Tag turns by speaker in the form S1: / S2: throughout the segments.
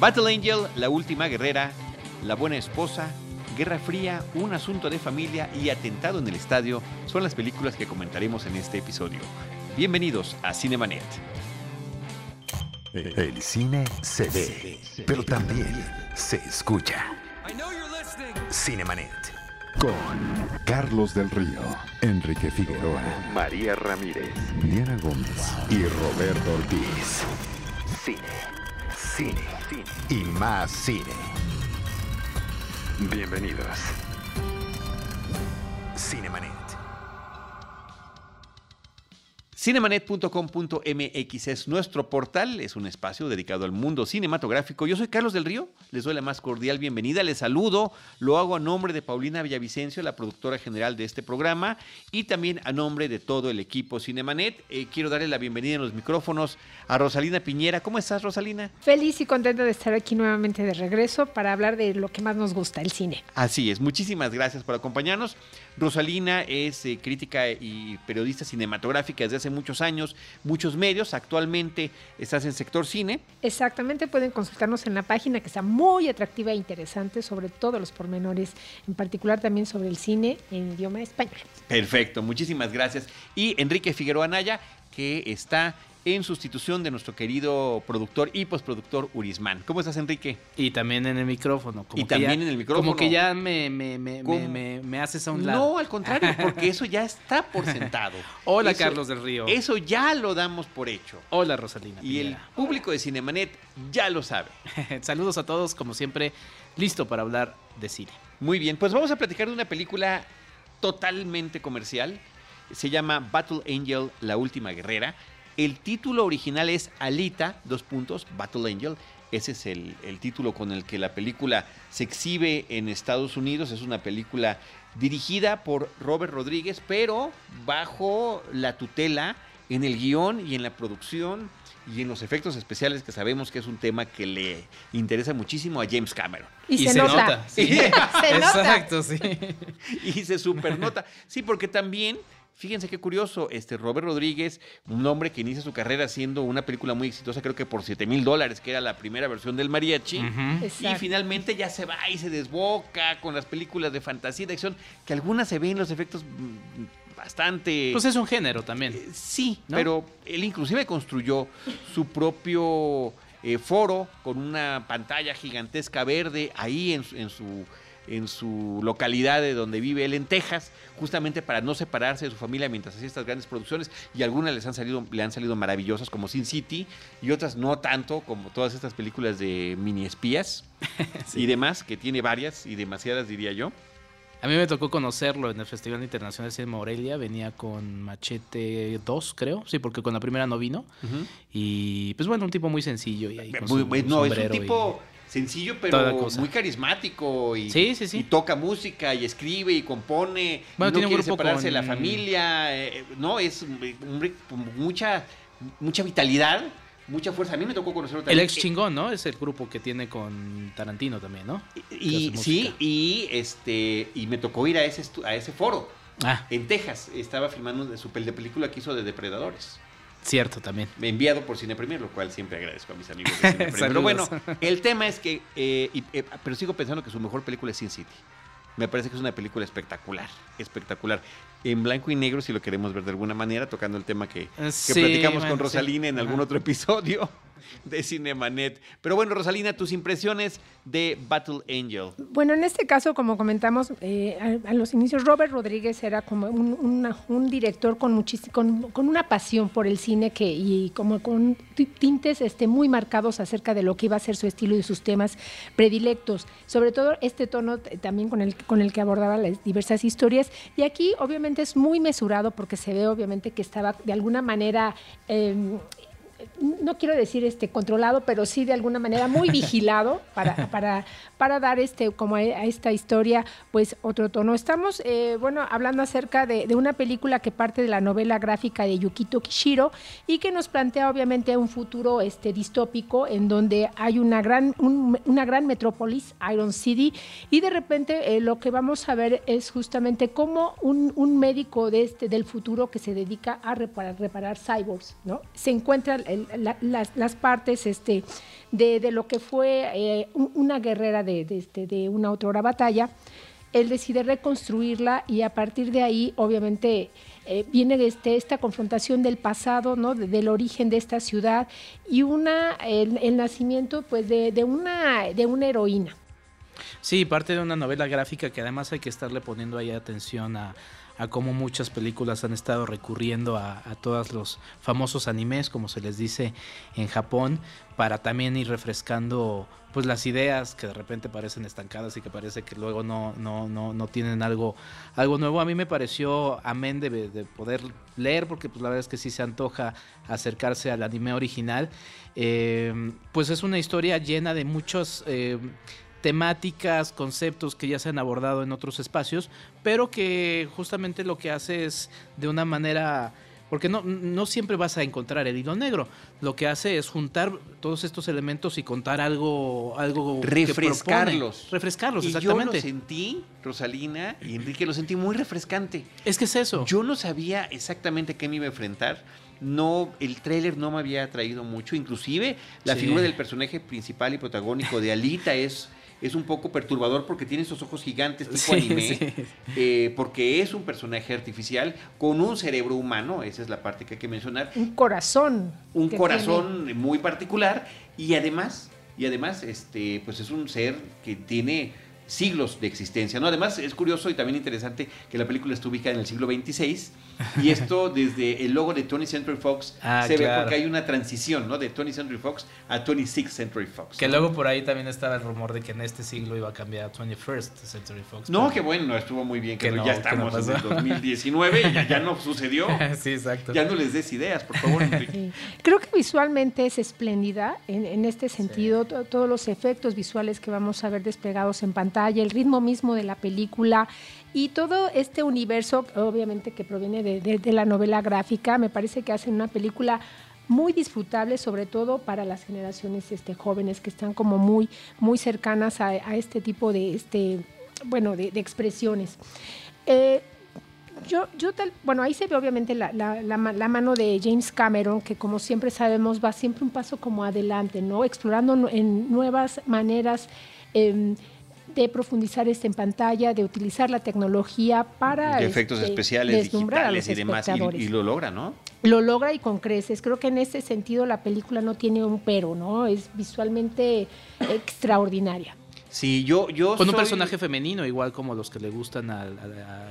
S1: Battle Angel, La Última Guerrera, La Buena Esposa, Guerra Fría, Un Asunto de Familia y Atentado en el Estadio son las películas que comentaremos en este episodio. Bienvenidos a Cinemanet.
S2: El cine se ve, pero también se escucha. Cinemanet. Con Carlos del Río, Enrique Figueroa, María Ramírez, Diana Gómez y Roberto Ortiz. Cine, cine, cine y más cine. Bienvenidos. Cinemanet.
S1: Cinemanet.com.mx es nuestro portal, es un espacio dedicado al mundo cinematográfico. Yo soy Carlos del Río, les doy la más cordial bienvenida, les saludo, lo hago a nombre de Paulina Villavicencio, la productora general de este programa, y también a nombre de todo el equipo Cinemanet. Eh, quiero darle la bienvenida en los micrófonos a Rosalina Piñera. ¿Cómo estás, Rosalina?
S3: Feliz y contenta de estar aquí nuevamente de regreso para hablar de lo que más nos gusta, el cine.
S1: Así es, muchísimas gracias por acompañarnos. Rosalina es eh, crítica y periodista cinematográfica desde hace muchos años, muchos medios. Actualmente estás en sector cine.
S3: Exactamente, pueden consultarnos en la página que está muy atractiva e interesante sobre todos los pormenores, en particular también sobre el cine en idioma español.
S1: Perfecto, muchísimas gracias. Y Enrique Figueroa Anaya, que está en sustitución de nuestro querido productor y postproductor Urismán. ¿Cómo estás, Enrique?
S4: Y también en el micrófono.
S1: y también en el micrófono.
S4: Como que ya me, me, me, me, me haces a un lado.
S1: No, al contrario, porque eso ya está por sentado.
S4: Hola,
S1: Eso-
S4: Carlos del Río.
S1: Eso ya lo damos por hecho.
S4: Hola, Rosalina.
S1: Y el público de Cinemanet ya lo sabe.
S4: Saludos a todos, como siempre, listo para hablar de cine.
S1: Muy bien, pues vamos a platicar de una película totalmente comercial. Se llama Battle Angel, la última guerrera. El título original es Alita, dos puntos, Battle Angel. Ese es el, el título con el que la película se exhibe en Estados Unidos. Es una película dirigida por Robert Rodríguez, pero bajo la tutela en el guion y en la producción y en los efectos especiales que sabemos que es un tema que le interesa muchísimo a James Cameron.
S3: Y, se, nota.
S4: sí.
S3: Se nota.
S4: Exacto, sí.
S1: y se supernota. Sí, porque también, fíjense qué curioso, este Robert Rodríguez, un hombre que inicia su carrera haciendo una película muy exitosa, creo que por 7 mil dólares, que era la primera versión del mariachi. Y finalmente ya se va y se desboca con las películas de fantasía y de acción, que algunas se ven los efectos mm, bastante...
S4: Pues es un género también.
S1: Eh, Sí,
S4: ¿No?
S1: pero él inclusive construyó su propio eh, foro con una pantalla gigantesca verde ahí en, su- en su en su localidad de donde vive él en Texas, justamente para no separarse de su familia mientras hacía estas grandes producciones y algunas les han salido le han salido maravillosas como Sin City y otras no tanto como todas estas películas de mini espías y demás que tiene varias y demasiadas diría yo.
S4: A mí me tocó conocerlo en el Festival Internacional de Cine Morelia. Venía con Machete 2, creo. Sí, porque con la primera no vino. Y pues bueno, un tipo muy sencillo. Y ahí con
S1: Muy-
S4: su
S1: muy- no, es un
S4: y-
S1: tipo sencillo, pero muy carismático. Y,
S4: Sí, sí, sí.
S1: y toca música y escribe y compone.
S4: Bueno,
S1: y no
S4: tiene
S1: quiere separarse de la familia. eh, no, es un hombre con mucha, mucha vitalidad, mucha fuerza. A mí me tocó conocerlo
S4: El
S1: también.
S4: ex chingón, ¿no? Es el grupo que tiene con Tarantino también, ¿no?
S1: Y, sí, y este y me tocó ir a ese a ese foro
S4: Ah,
S1: en Texas. Estaba filmando su pel- de película que hizo de Depredadores.
S4: Cierto también.
S1: enviado por Cine Premier, lo cual siempre agradezco a mis amigos de Cine Premier. Pero bueno, el tema es que, eh, y- eh, pero sigo pensando que su mejor película es Sin City. Me parece que es una película espectacular, espectacular. En blanco y negro, si lo queremos ver de alguna manera, tocando el tema que, que
S4: sí,
S1: platicamos con
S4: sí.
S1: Rosalina en algún
S4: Ajá.
S1: otro episodio de Cinemanet. Pero bueno, Rosalina, tus impresiones de Battle Angel.
S3: Bueno, en este caso, como comentamos eh, a, los inicios, Robert Rodríguez era como un, director con, con, una pasión por el cine que, y como con ti- tintes este, muy marcados acerca de lo que iba a ser su estilo y sus temas predilectos. Sobre todo este tono también con el, con el que abordaba las diversas historias. Y aquí obviamente es muy mesurado porque se ve obviamente que estaba de alguna manera... em, no quiero decir este controlado, pero sí de alguna manera muy vigilado para, para, para dar este como a, a esta historia pues otro tono. Estamos eh, bueno hablando acerca de, de una película que parte de la novela gráfica de Yukito Kishiro y que nos plantea obviamente un futuro este distópico en donde hay una gran un- una gran metrópolis Iron City y de repente eh, lo que vamos a ver es justamente cómo un, un médico de este del futuro que se dedica a reparar, reparar cyborgs, ¿no? Se encuentra eh, las, partes este, de, lo que fue eh, una guerrera de, este, de, una otra batalla, él decide reconstruirla y a partir de ahí, obviamente, eh, viene este, esta confrontación del pasado, ¿no? del origen de esta ciudad y una, el, nacimiento pues, de, una, de una heroína.
S4: Sí, parte de una novela gráfica que además hay que estarle poniendo ahí atención a, a cómo muchas películas han estado recurriendo a, todos los famosos animes, como se les dice en Japón, para también ir refrescando pues las ideas que de repente parecen estancadas y que parece que luego no, no, no, no tienen algo, algo nuevo. A mí me pareció, amén de, de, poder leer, porque pues la verdad es que sí se antoja acercarse al anime original, eh, pues es una historia llena de muchos... Eh, temáticas, conceptos que ya se han abordado en otros espacios, pero que justamente lo que hace es de una manera porque no, no siempre vas a encontrar el hilo negro. Lo que hace es juntar todos estos elementos y contar algo, algo
S1: refrescarlos,
S4: refrescarlos,
S1: y
S4: exactamente.
S1: Yo lo sentí, Rosalina y Enrique, lo sentí muy refrescante.
S4: Es que es eso.
S1: Yo no sabía exactamente qué me iba a enfrentar. No, el tráiler no me había atraído mucho. Inclusive la figura del personaje principal y protagónico de Alita es es un poco perturbador porque tiene esos ojos gigantes tipo anime, eh, porque es un personaje artificial con un cerebro humano, esa es la parte que hay que mencionar.
S3: Un corazón.
S1: Un corazón muy particular y además, y además, este, pues es un ser que tiene siglos de existencia. ¿no? Además, es curioso y también interesante que la película está ubicada en el siglo XXVI y esto desde el logo de Tony Century Fox ah, se ve porque hay una transición ¿no? de Tony Century Fox a 26 Century Fox.
S4: Que luego por ahí también estaba el rumor de que en este siglo iba a cambiar a 21st Century Fox.
S1: No, que bueno, estuvo muy bien, que, ya estamos en el 2019 y ya, no sucedió.
S4: sí, exacto.
S1: Ya no les des ideas, por favor.
S3: Creo que visualmente es espléndida en, este sentido, todos los efectos visuales que vamos a ver desplegados en pantalla, el ritmo mismo de la película, y todo este universo, obviamente que proviene de, la novela gráfica, me parece que hacen una película muy disfrutable, sobre todo para las generaciones este, jóvenes que están como muy, muy cercanas a, este tipo de, este, bueno, de, expresiones. Eh, yo, yo tal, bueno, ahí se ve obviamente la, la, mano de James Cameron, que como siempre sabemos va siempre un paso como adelante, ¿no? Explorando en nuevas maneras. Em, de profundizar esto en pantalla, de utilizar la tecnología para...
S1: De efectos este, especiales, digitales y demás, y, lo logra, ¿no?
S3: Lo logra y con creces. Creo que en ese sentido la película no tiene un pero, ¿no? Es visualmente extraordinaria.
S1: Sí, yo, yo
S4: Con un personaje femenino, igual como los que le gustan a,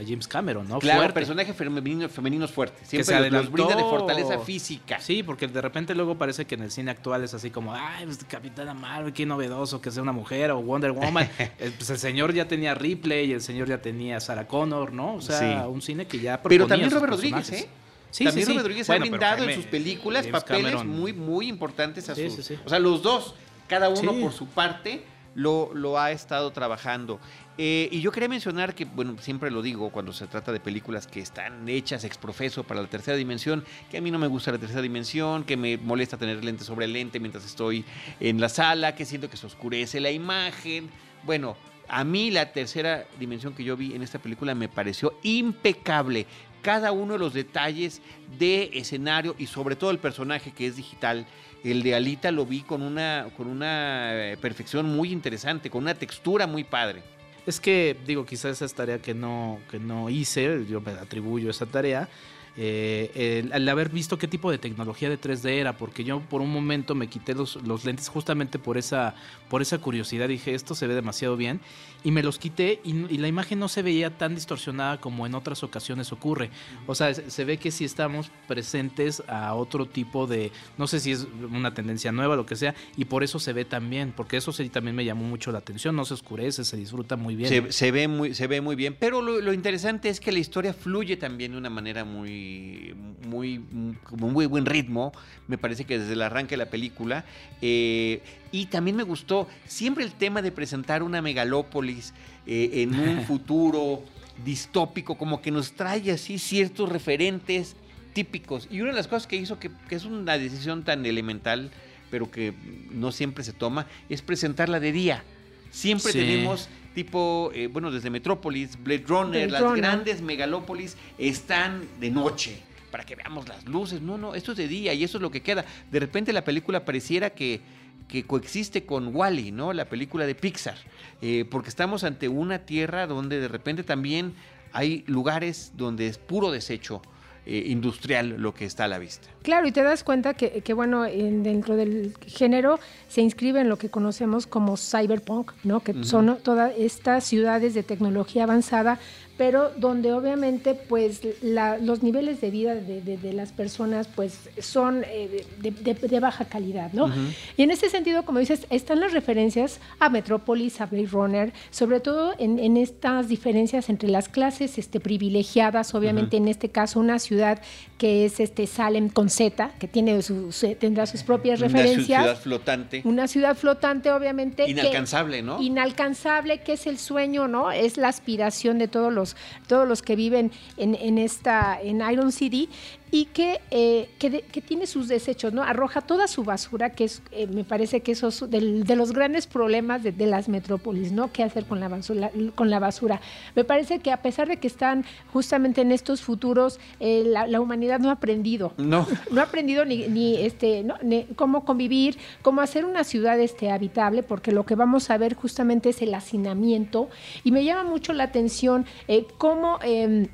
S4: James Cameron, ¿no?
S1: Claro, Fuerte. personaje femenino, femenino fuerte. Siempre los, brinda de fortaleza física.
S4: Sí, porque de repente luego parece que en el cine actual es así como, ay, pues Capitana Marvel, qué novedoso que sea una mujer, o Wonder Woman. Eh, pues el señor ya tenía Ripley, y el señor ya tenía Sarah Connor, ¿no? O sea, un cine que ya
S1: Pero también Robert Rodríguez, ¿eh? Sí, también Robert Rodríguez ha brindado en sus películas papeles muy, muy importantes a sus... O sea, los dos, cada uno por su parte lo, ha estado trabajando. Eh, y yo quería mencionar que, bueno, siempre lo digo cuando se trata de películas que están hechas ex profeso para la tercera dimensión, que a mí no me gusta la tercera dimensión, que me molesta tener lente sobre lente mientras estoy en la sala, que siento que se oscurece la imagen. Bueno, a mí la tercera dimensión que yo vi en esta película me pareció impecable. Cada uno de los detalles de escenario y sobre todo el personaje que es digital el de Alita lo vi con una, con una eh, perfección muy interesante, con una textura muy padre.
S4: Es que, digo, quizás esa es tarea que no, que no hice, yo me atribuyo esa tarea, eh, al haber visto qué tipo de tecnología de 3D era, porque yo por un momento me quité los, los, lentes justamente por esa, por esa curiosidad, dije, esto se ve demasiado bien, y me los quité y, la imagen no se veía tan distorsionada como en otras ocasiones ocurre. O sea, se ve que si estamos presentes a otro tipo de, no sé si es una tendencia nueva, lo que sea, y por eso se ve tan bien, porque eso sí también me llamó mucho la atención, no se oscurece, se disfruta muy bien.
S1: Se, ve, muy, se ve muy bien, pero lo, lo interesante es que la historia fluye también de una manera muy muy, como muy buen ritmo, me parece que desde el arranque de la película. Eh, y también me gustó siempre el tema de presentar una megalópolis eh, en un futuro distópico, como que nos trae así ciertos referentes típicos. Y una de las cosas que hizo que, es una decisión tan elemental, pero que no siempre se toma, es presentarla de día. Siempre tenemos tipo, eh, bueno, desde Metrópolis, Blade Runner, las grandes megalópolis están de noche. para que veamos las luces. No, no, esto es de día y eso es lo que queda. De repente la película pareciera que, que coexiste con Wally, ¿no? La película de Pixar. Eh, porque estamos ante una tierra donde de repente también hay lugares donde es puro desecho eh, industrial lo que está a la vista.
S3: Claro, y te das cuenta que, que bueno, en, dentro del género se inscribe en lo que conocemos como cyberpunk, ¿no? Que son todas estas ciudades de tecnología avanzada pero donde obviamente pues los niveles de vida de, las personas pues son eh, de, baja calidad, ¿no? Y en ese sentido, como dices, están las referencias a Metrópolis, a Blade Runner, sobre todo en, estas diferencias entre las clases este, privilegiadas, obviamente en este caso una ciudad que es este Salem con Z, que tiene tendrá sus propias referencias. Una
S1: ciudad flotante.
S3: Una ciudad flotante, obviamente.
S1: Inalcanzable, ¿no?
S3: Inalcanzable, que es el sueño, ¿no? Es la aspiración de todos los, todos los que viven en, en esta, en Iron City y que, eh, que, tiene sus desechos, ¿no? Arroja toda su basura, que es, eh, me parece que eso es de, los grandes problemas de, las metrópolis, ¿no? ¿Qué hacer con la, basura, con la basura? Me parece que a pesar de que están justamente en estos futuros, eh, la, humanidad no ha aprendido.
S1: No.
S3: No ha aprendido ni, ni este, cómo convivir, cómo hacer una ciudad este, habitable, porque lo que vamos a ver justamente es el hacinamiento. Y me llama mucho la atención cómo em,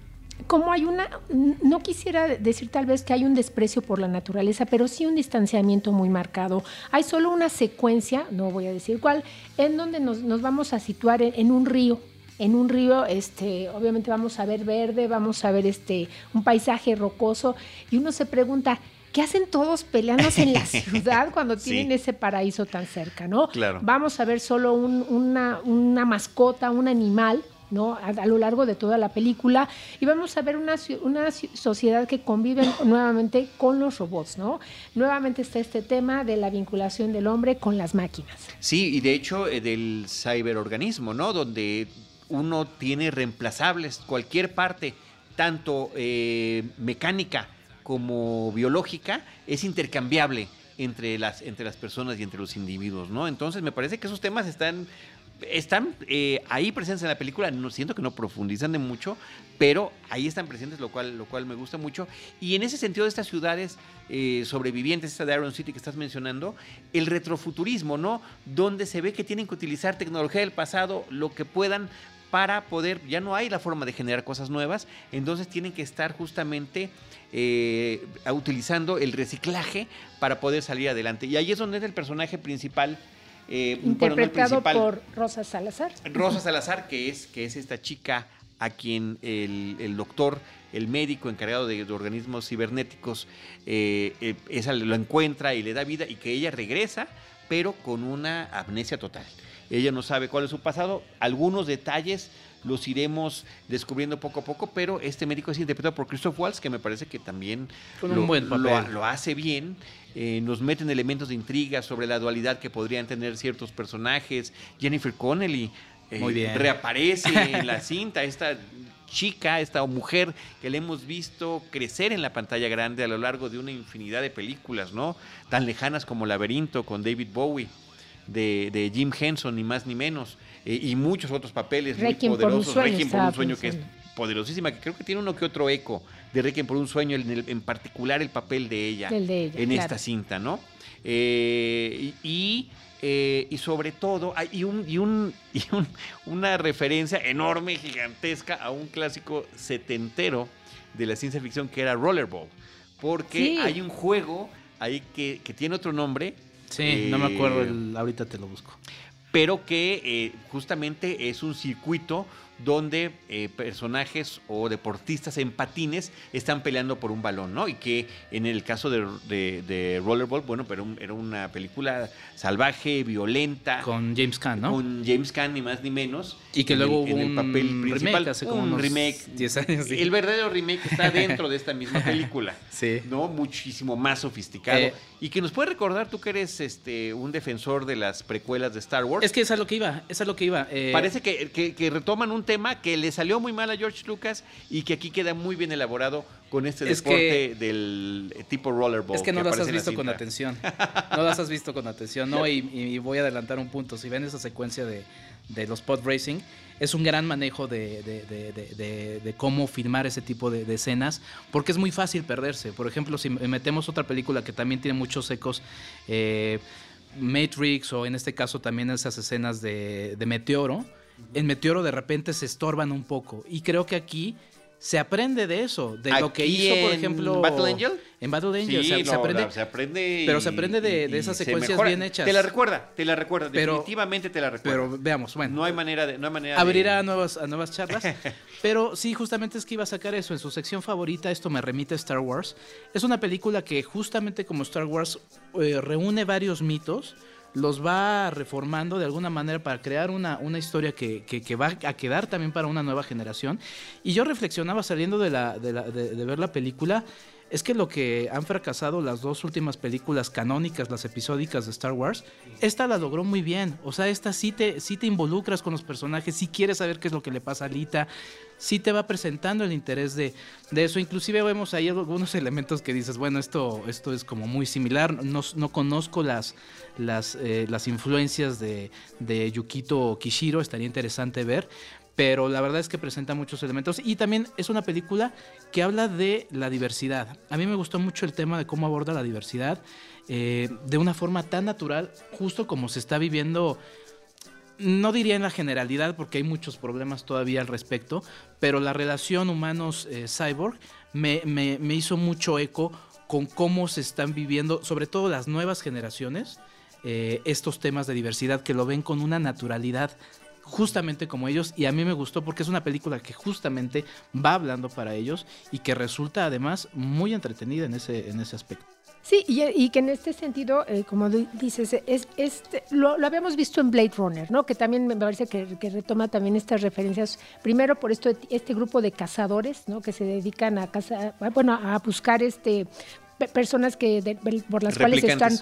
S3: como hay una, no quisiera decir tal vez que hay un desprecio por la naturaleza, pero sí un distanciamiento muy marcado. Hay solo una secuencia, no voy a decir cuál, en donde nos, vamos a situar en, un río. En un río, este, obviamente vamos a ver verde, vamos a ver este, un paisaje rocoso, y uno se pregunta, ¿qué hacen todos peleándose en la ciudad cuando tienen ese paraíso tan cerca? ¿no?
S1: Claro.
S3: Vamos a ver solo una, una mascota, un animal ¿no? A, lo largo de toda la película y vamos a ver una, una sociedad que convive nuevamente con los robots, ¿no? Nuevamente está este tema de la vinculación del hombre con las máquinas.
S1: Sí, y de hecho eh, del ciberorganismo, ¿no? Donde uno tiene reemplazables cualquier parte, tanto eh, mecánica como biológica, es intercambiable entre las, entre las personas y entre los individuos, ¿no? Entonces me parece que esos temas están están eh, ahí presentes en la película, no siento que no profundizan de mucho, pero ahí están presentes, lo cual, lo cual me gusta mucho. Y en ese sentido de estas ciudades eh, sobrevivientes, esta de Iron City que estás mencionando, el retrofuturismo, ¿no? Donde se ve que tienen que utilizar tecnología del pasado, lo que puedan para poder, ya no hay la forma de generar cosas nuevas, entonces tienen que estar justamente eh, utilizando el reciclaje para poder salir adelante. Y ahí es donde es el personaje principal
S3: eh, Interpretado por Rosa Salazar.
S1: Rosa Salazar, que es, que es esta chica a quien el, doctor, el médico encargado de, organismos cibernéticos, eh, eh, esa lo encuentra y le da vida y que ella regresa, pero con una amnesia total. Ella no sabe cuál es su pasado, algunos detalles los iremos descubriendo poco a poco, pero este médico es interpretado por Christoph Waltz, que me parece que también lo, hace bien. Eh, nos meten elementos de intriga sobre la dualidad que podrían tener ciertos personajes. Jennifer Connelly
S4: eh,
S1: reaparece en la cinta, esta chica, esta mujer que le hemos visto crecer en la pantalla grande a lo largo de una infinidad de películas, ¿no? Tan lejanas como Laberinto con David Bowie, de, de Jim Henson, ni más ni menos. Eh, y muchos otros papeles muy poderosos.
S3: Requiem
S1: por un sueño que es poderosísima, que creo que tiene uno que otro eco de Requiem por un sueño, en, en particular el papel de ella, en esta cinta, ¿no? Eh, y, eh, y, sobre todo, hay un, y, un, y un, una referencia enorme, gigantesca a un clásico setentero de la ciencia ficción que era Rollerball. Porque hay un juego ahí que, que tiene otro nombre.
S4: Sí, no me acuerdo, ahorita te lo busco.
S1: pero que eh, justamente es un circuito donde eh, personajes o deportistas en patines están peleando por un balón, ¿no? Y que en el caso de, de, Rollerball, bueno, pero era una película salvaje, violenta.
S4: Con James Caan, ¿no?
S1: Con James Caan, ni más ni menos.
S4: Y que luego hubo un papel principal. Remake hace como un remake. 10 años.
S1: El verdadero remake está dentro de esta misma película.
S4: sí.
S1: ¿No? Muchísimo más sofisticado. Eh. y que nos puede recordar, tú que eres este, un defensor de las precuelas de Star Wars.
S4: Es que es a lo que iba, es a lo que iba.
S1: Eh, Parece que, que, retoman un tema que le salió muy mal a George Lucas y que aquí queda muy bien elaborado con este deporte del tipo rollerball.
S4: Es que no las has visto con atención. No las has visto con atención, ¿no? Y, voy a adelantar un punto. Si ven esa secuencia de, de los pod racing, es un gran manejo de, de, cómo filmar ese tipo de, escenas, porque es muy fácil perderse. Por ejemplo, si metemos otra película que también tiene muchos ecos, eh, Matrix o en este caso también esas escenas de, Meteoro, en Meteoro de repente se estorban un poco. Y creo que aquí se aprende de eso, de lo que hizo, por ejemplo.
S1: ¿En Battle Angel?
S4: En Battle Angel, se, aprende,
S1: se aprende.
S4: Pero se aprende de, esas secuencias bien hechas.
S1: Te la recuerda, te la recuerda, definitivamente te la recuerda.
S4: Pero veamos, bueno.
S1: No hay manera de. No hay manera
S4: abrirá nuevas, a nuevas charlas. pero sí, justamente es que iba a sacar eso. En su sección favorita, esto me remite a Star Wars. Es una película que, justamente como Star Wars, eh, reúne varios mitos los va reformando de alguna manera para crear una, una historia que, que, va a quedar también para una nueva generación. Y yo reflexionaba saliendo de, la, de, la, de ver la película es que lo que han fracasado las dos últimas películas canónicas, las episódicas de Star Wars, esta la logró muy bien. O sea, esta sí te, sí te involucras con los personajes, sí quieres saber qué es lo que le pasa a Lita, sí te va presentando el interés de, eso. Inclusive vemos ahí algunos elementos que dices, bueno, esto, esto es como muy similar. No, no conozco las, las, eh, las influencias de, de Yukito Kishiro, estaría interesante ver pero la verdad es que presenta muchos elementos y también es una película que habla de la diversidad. A mí me gustó mucho el tema de cómo aborda la diversidad eh, de una forma tan natural, justo como se está viviendo no diría en la generalidad porque hay muchos problemas todavía al respecto, pero la relación humanos-cyborg me, me, hizo mucho eco con cómo se están viviendo, sobre todo las nuevas generaciones, eh, estos temas de diversidad que lo ven con una naturalidad justamente como ellos y a mí me gustó porque es una película que justamente va hablando para ellos y que resulta además muy entretenida en ese, en ese aspecto.
S3: Sí, y, que en este sentido, eh, como dices, es, este, lo, habíamos visto en Blade Runner, ¿no? Que también me parece que, retoma también estas referencias, primero por esto, este grupo de cazadores, ¿no? Que se dedican a cazar, bueno, a buscar este personas que por las cuales están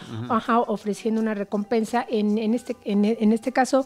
S3: ofreciendo una recompensa en, en este en, en, este caso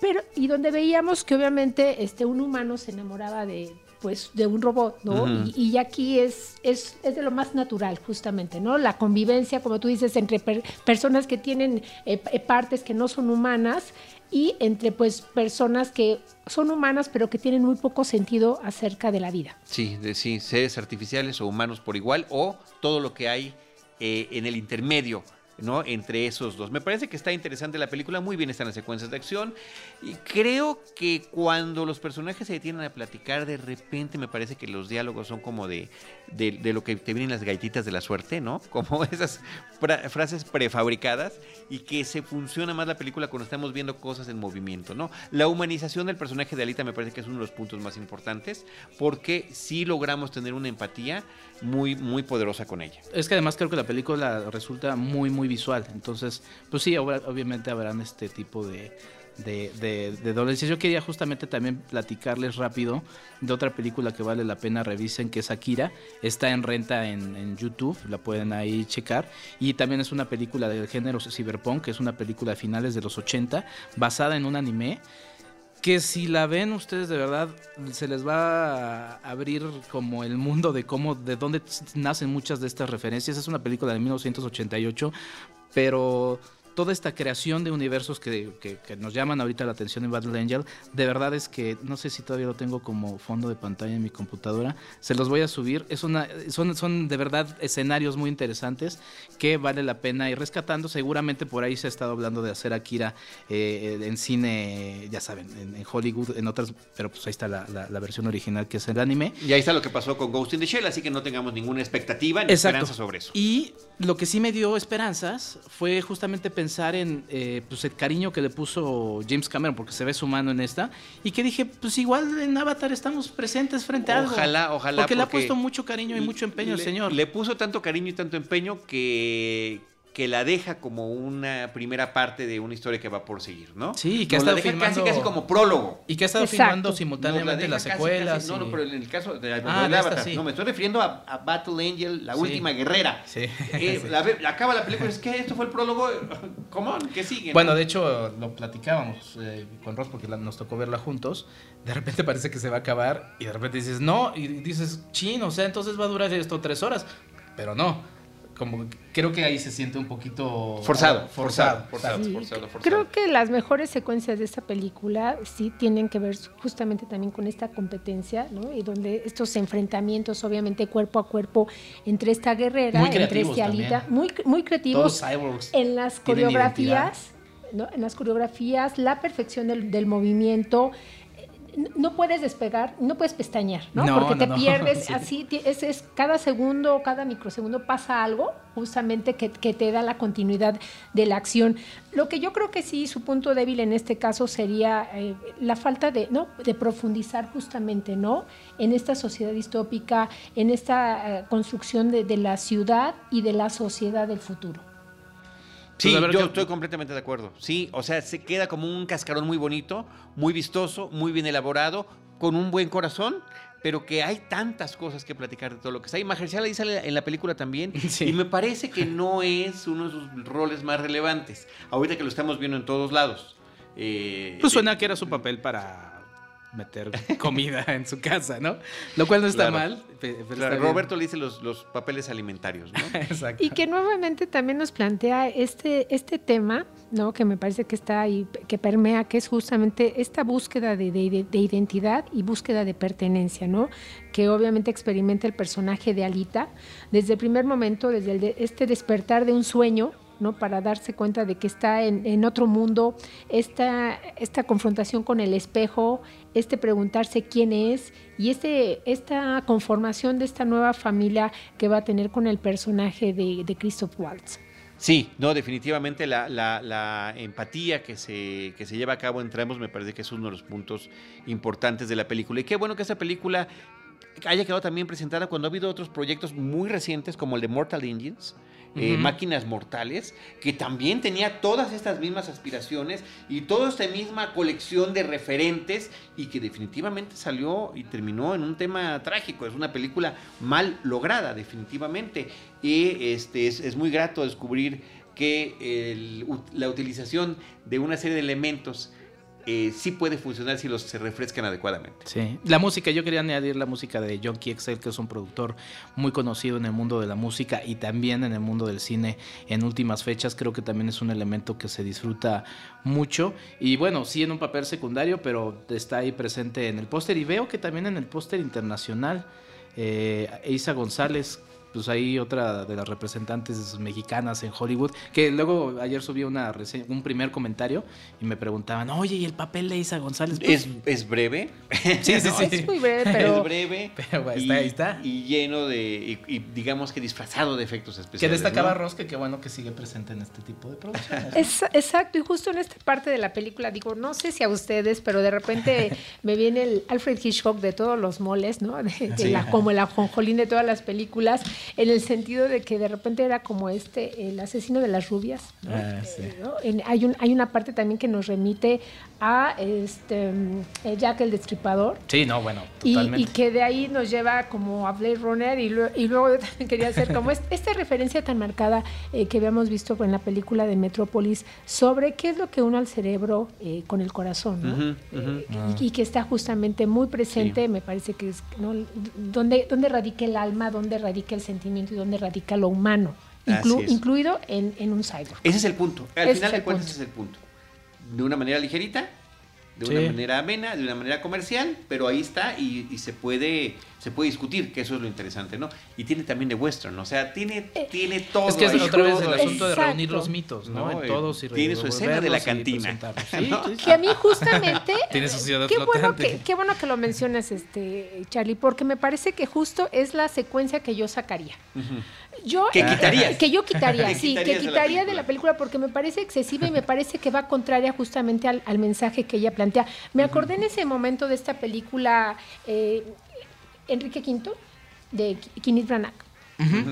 S3: pero, y donde veíamos que obviamente este, un humano se enamoraba de, pues, de un robot, ¿no? y, aquí es, es, es, de lo más natural, justamente, ¿no? La convivencia, como tú dices, entre personas que tienen eh, eh, partes que no son humanas y entre, pues, personas que son humanas, pero que tienen muy poco sentido acerca de la vida.
S1: Sí, de, sí, seres artificiales o humanos por igual, o todo lo que hay eh, en el intermedio ¿no? Entre esos dos. Me parece que está interesante la película, muy bien están las secuencias de acción. Y creo que cuando los personajes se detienen a platicar, de repente me parece que los diálogos son como de, de, lo que te vienen las galletitas de la suerte, ¿no? Como esas frases prefabricadas y que se funciona más la película cuando estamos viendo cosas en movimiento, ¿no? La humanización del personaje de Alita me parece que es uno de los puntos más importantes porque sí logramos tener una empatía muy, muy poderosa con ella.
S4: Es que además creo que la película resulta muy, muy visual. Entonces, pues sí, obviamente habrán este tipo de, de, de, dolencias. Yo quería justamente también platicarles rápido de otra película que vale la pena revisen, que es Akira. Está en renta en, YouTube, la pueden ahí checar. Y también es una película del género cyberpunk, que es una película de finales de los 80, basada en un anime que si la ven ustedes de verdad se les va a abrir como el mundo de cómo de dónde nacen muchas de estas referencias. Es una película de 1988, pero toda esta creación de universos que, nos llaman ahorita la atención en Battle Angel, de verdad es que no sé si todavía lo tengo como fondo de pantalla en mi computadora, se los voy a subir. Es una, son, son de verdad escenarios muy interesantes que vale la pena ir rescatando. Seguramente por ahí se ha estado hablando de hacer Akira eh, en cine, ya saben, en, Hollywood, en otras, pero pues ahí está la, versión original que es el anime.
S1: Y ahí está lo que pasó con Ghost in the Shell, así que no tengamos ninguna expectativa ni esperanza sobre eso.
S4: Y lo que sí me dio esperanzas fue justamente pensar pensar en eh, pues el cariño que le puso James Cameron, porque se ve su mano en esta, y que dije, pues igual en Avatar estamos presentes frente a algo.
S1: Ojalá, ojalá.
S4: Porque, le ha puesto mucho cariño y mucho empeño
S1: el
S4: señor.
S1: Le puso tanto cariño y tanto empeño que que la deja como una primera parte de una historia que va por seguir, ¿no?
S4: Sí, que
S1: Nos
S4: ha
S1: la
S4: estado
S1: deja casi,
S4: filmando-
S1: casi como prólogo.
S4: Y que ha estado
S3: Exacto.
S4: filmando
S1: la
S4: simultáneamente
S1: deja
S4: las
S1: casi,
S4: secuelas.
S1: casi- no,
S4: y-
S1: no, pero en el caso de, de
S4: Ah, de esta
S1: Avatar,
S4: sí.
S1: no, me estoy refiriendo a, a Battle Angel, la
S4: Sí.
S1: última guerrera.
S4: Sí.
S1: Eh, la acaba la película, es que esto fue el prólogo, ¿cómo? ¿Qué sigue?
S4: Bueno,
S1: no?
S4: de hecho, lo platicábamos eh, con Ross porque la- nos tocó verla juntos. De repente parece que se va a acabar y de repente dices, no, y dices, chin, o sea, entonces va a durar esto tres horas. Pero no, como que creo que ahí se siente un poquito
S1: Forzado,
S4: forzado.
S1: forzado,
S3: Sí,
S1: forzado, forzado.
S3: Creo que las mejores secuencias de esta película sí tienen que ver justamente también con esta competencia, ¿no? Y donde estos enfrentamientos, obviamente cuerpo a cuerpo, entre esta guerrera,
S4: Muy
S3: entre este alita, muy, muy creativos en las coreografías, ¿no? En las coreografías, la perfección del, del movimiento. No puedes despegar, no puedes pestañear, ¿no?
S4: No,
S3: Porque te
S4: no.
S3: pierdes,
S4: Sí.
S3: así es, es cada segundo, cada microsegundo pasa algo justamente que, que te da la continuidad de la acción. Lo que yo creo que sí, su punto débil en este caso sería eh, la falta de, ¿no? de profundizar justamente ¿no? en esta sociedad distópica, en esta eh, construcción de, de la ciudad y de la sociedad del futuro.
S1: Sí,
S4: Pues
S1: yo estoy completamente de acuerdo. Sí, o sea, se queda como un cascarón muy bonito, muy vistoso, muy bien elaborado, con un buen corazón, pero que hay tantas cosas que platicar de todo lo que está. Y Mahershala Ali sale en la película también,
S4: Sí.
S1: y me parece que no es uno de sus roles más relevantes. Ahorita que lo estamos viendo en todos lados. Eh,
S4: Pues suena que era su papel para meter comida en su casa, ¿no? Lo cual no está
S1: Claro.
S4: mal. pe- pero
S1: Claro,
S4: está bien.
S1: Roberto le dice los, los papeles alimentarios, ¿no?
S4: Exacto.
S3: Y que nuevamente también nos plantea este, este tema, ¿no? que me parece que está ahí, que permea, que es justamente esta búsqueda de, de- de identidad y búsqueda de pertenencia, ¿no? que obviamente experimenta el personaje de Alita desde el primer momento, desde el de- este despertar de un sueño, ¿no? para darse cuenta de que está en, en otro mundo, esta, esta confrontación con el espejo, este preguntarse quién es y este, esta conformación de esta nueva familia que va a tener con el personaje de, de Christoph Waltz.
S1: Sí, no, definitivamente la, la- empatía que se, que se lleva a cabo entre ambos me parece que es uno de los puntos importantes de la película. Y qué bueno que esa película haya quedado también presentada cuando ha habido otros proyectos muy recientes como el de Mortal Engines. Eh, máquinas mortales, que también tenía todas estas mismas aspiraciones y toda esta misma colección de referentes y que definitivamente salió y terminó en un tema trágico. Es una película mal lograda, definitivamente. Y este, es, es muy grato descubrir que el- la utilización de una serie de elementos eh, sí puede funcionar si los se refrescan adecuadamente.
S4: Sí, la música, yo quería añadir la música de John Excel, que es un productor muy conocido en el mundo de la música y también en el mundo del cine en últimas fechas. Creo que también es un elemento que se disfruta mucho. Y bueno, sí en un papel secundario, pero está ahí presente en el póster. Y veo que también en el póster internacional, eh, Isa González. Pues ahí otra de las representantes mexicanas en Hollywood, que luego ayer subí una un primer comentario y me preguntaban, oye, ¿y el papel de Isa González? Pues,
S1: Es, es breve.
S4: Sí, sí,
S3: No,
S4: sí.
S3: Es muy breve,
S1: es
S3: pero
S1: breve.
S4: Pero, bueno, está- ahí está.
S1: Y lleno de. Y, y digamos que disfrazado de efectos
S4: Que
S1: especiales.
S4: destacaba
S1: ¿no?
S4: Ross que qué bueno que sigue presente en este tipo de producciones.
S3: Es, exacto, y justo en esta parte de la película, digo, no sé si a ustedes, pero de repente me viene el Alfred Hitchcock de todos los moles, ¿no? De, de
S4: Sí.
S3: la, como el ajonjolín de todas las películas, en el sentido de que de repente era como este, el asesino de las rubias, ¿no?
S4: Ah, sí.
S3: Eh, ¿no? En- hay, un, hay una parte también que nos remite a este, mm, eh, Jack el Destripador,
S4: Sí, no, bueno,
S3: y,
S4: totalmente.
S3: y que de ahí nos lleva como a Blade Runner y, luego- y luego yo también quería hacer como es- esta referencia tan marcada eh, que habíamos visto en la película de Metrópolis sobre qué es lo que une al cerebro eh, con el corazón, ¿no? Eh, y, y que está justamente muy presente, me parece que es ¿no? donde radica el alma, donde radica el sentimiento y donde radica lo humano, inclu- incluido en, en un cyborg.
S1: Ese es el punto. Al
S3: Ese
S1: final de cuentas, ese es el punto. De una manera ligerita, de
S4: Sí.
S1: una manera amena, de una manera comercial, pero ahí está y, y se puede se puede discutir, que eso es lo interesante, ¿no? Y tiene también de western, o sea, tiene, tiene todo.
S4: es que es
S1: ahí,
S4: otra vez el asunto de reunir los mitos, ¿no?
S1: No,
S4: en
S1: eh,
S4: todos y
S1: tiene su escena de la cantina.
S3: Que a mí justamente...
S4: Tiene su ciudad
S3: qué bueno,
S4: flotante.
S3: que, qué bueno que lo mencionas, este, Charlie, porque me parece que justo es la secuencia que yo sacaría. Yo,
S1: Que quitarías.
S3: Que yo quitaría, sí, que
S1: de la
S3: quitaría de
S1: película.
S3: la película porque me parece excesiva y me parece que va contraria justamente al, al mensaje que ella plantea. Me acordé en ese momento de esta película eh, Enrique V, de Kenneth Branagh.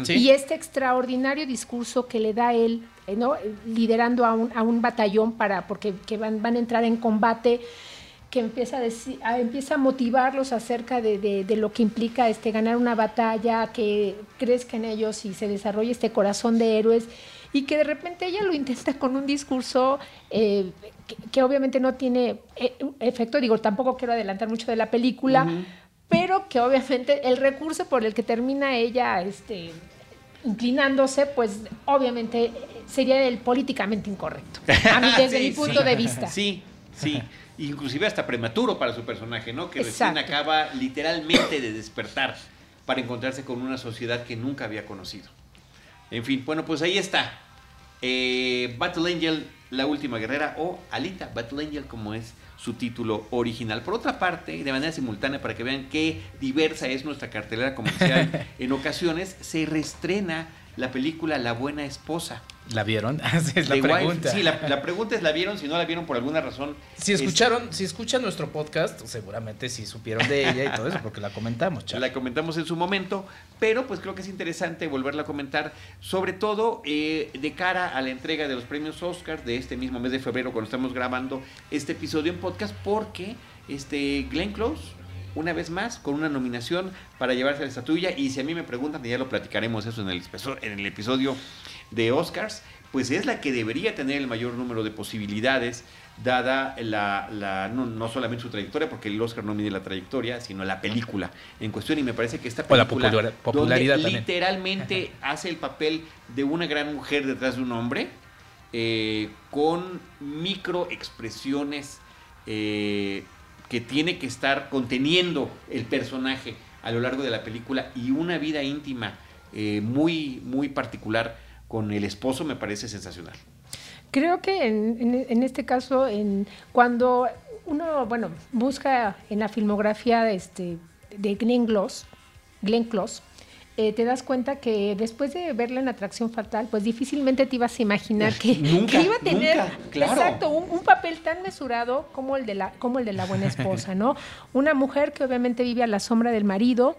S3: Y este extraordinario discurso que le da él, eh, ¿no? liderando a un, a un batallón para, porque que van, van a entrar en combate que empieza a, decir, empieza a motivarlos acerca de, de, lo que implica este, ganar una batalla, que crezca en ellos y se desarrolle este corazón de héroes y que de repente ella lo intenta con un discurso eh, que, obviamente no tiene eh, efecto, digo, tampoco quiero adelantar mucho de la película, pero que obviamente el recurso por el que termina ella este, inclinándose, pues obviamente sería el políticamente incorrecto, a mí desde mi punto de vista.
S1: Sí, sí. Inclusive hasta prematuro para su personaje, ¿no? Que recién acaba literalmente de despertar para encontrarse con una sociedad que nunca había conocido. En fin, bueno, pues ahí está. Eh, Battle Angel, la última guerrera, o Alita, Battle Angel, como es su título original. Por otra parte, de manera simultánea, para que vean qué diversa es nuestra cartelera comercial, en ocasiones se reestrena la película La Buena Esposa.
S4: ¿La vieron? es la pregunta.
S1: Sí, la, pregunta es ¿la vieron? Si no la vieron por alguna razón.
S4: Si escucharon, si escuchan nuestro podcast, seguramente sí supieron de ella y todo eso, porque la comentamos,
S1: La comentamos en su momento, pero pues creo que es interesante volverla a comentar, sobre todo eh, de cara a la entrega de los premios Oscar de este mismo mes de febrero, cuando estamos grabando este episodio en podcast, porque este Glenn Close una vez más con una nominación para llevarse la estatuilla. Y si a mí me preguntan, ya lo platicaremos eso en el, en el episodio de Oscars, pues es la que debería tener el mayor número de posibilidades, dada la, no, solamente su trayectoria, porque el Oscar no mide la trayectoria, sino la película en cuestión. Y me parece que esta película,
S4: la popularidad
S1: literalmente hace el papel de una gran mujer detrás de un hombre, eh, con microexpresiones eh, que tiene que estar conteniendo el personaje a lo largo de la película y una vida íntima eh, muy, muy particular con el esposo me parece sensacional.
S3: Creo que en, este caso, en, cuando uno, bueno, busca en la filmografía de, este, de Glenn Close, Glenn Close eh, te das cuenta que después de verla en Atracción Fatal, pues difícilmente te ibas a imaginar que, iba a tener exacto, un, papel tan mesurado como el, de la, como el de la buena esposa, ¿no? Una mujer que obviamente vive a la sombra del marido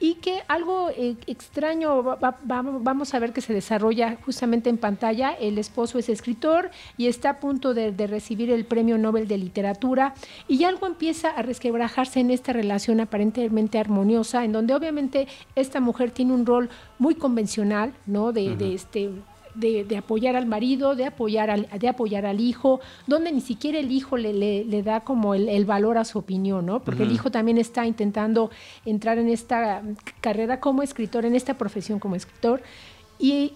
S3: y que algo eh, extraño vamos a ver que se desarrolla justamente en pantalla. El esposo es escritor y está a punto de, recibir el Premio Nobel de Literatura y algo empieza a resquebrajarse en esta relación aparentemente armoniosa, en donde obviamente esta mujer tiene un rol muy convencional, ¿no? De, de este de, apoyar al marido, de apoyar al, de apoyar al hijo, donde ni siquiera el hijo le, le, da como el, valor a su opinión, ¿no? Porque el hijo también está intentando entrar en esta carrera como escritor, en esta profesión como escritor. Y,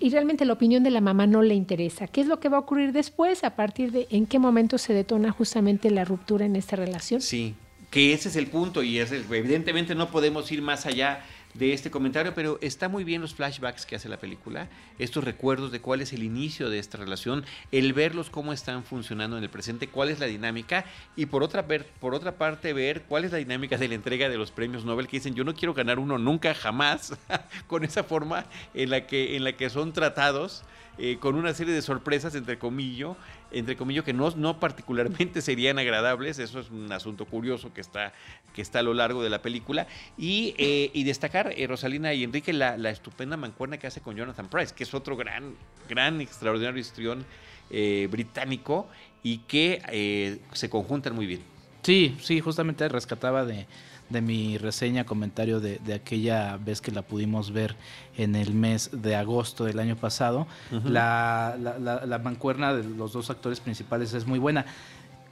S3: y, realmente la opinión de la mamá no le interesa. ¿Qué es lo que va a ocurrir después? ¿A partir de en qué momento se detona justamente la ruptura en esta relación?
S1: Sí, que ese es el punto y es evidentemente no podemos ir más allá de este comentario, pero está muy bien los flashbacks que hace la película, estos recuerdos de cuál es el inicio de esta relación, el verlos cómo están funcionando en el presente, cuál es la dinámica y por otra, por otra parte ver cuál es la dinámica de la entrega de los premios Nobel que dicen yo no quiero ganar uno nunca jamás con esa forma en la que, en la que son tratados eh, con una serie de sorpresas entre comillas entre comillas, que no, no particularmente serían agradables. Eso es un asunto curioso que está, que está a lo largo de la película. Y, eh, y destacar, eh, Rosalina y Enrique, la, la, estupenda mancuerna que hace con Jonathan Price, que es otro gran, gran, extraordinario histrión británico y que se conjuntan muy bien.
S4: Sí, sí, justamente rescataba de, de mi reseña, comentario de, aquella vez que la pudimos ver en el mes de agosto del año pasado. la, la, mancuerna de los dos actores principales es muy buena.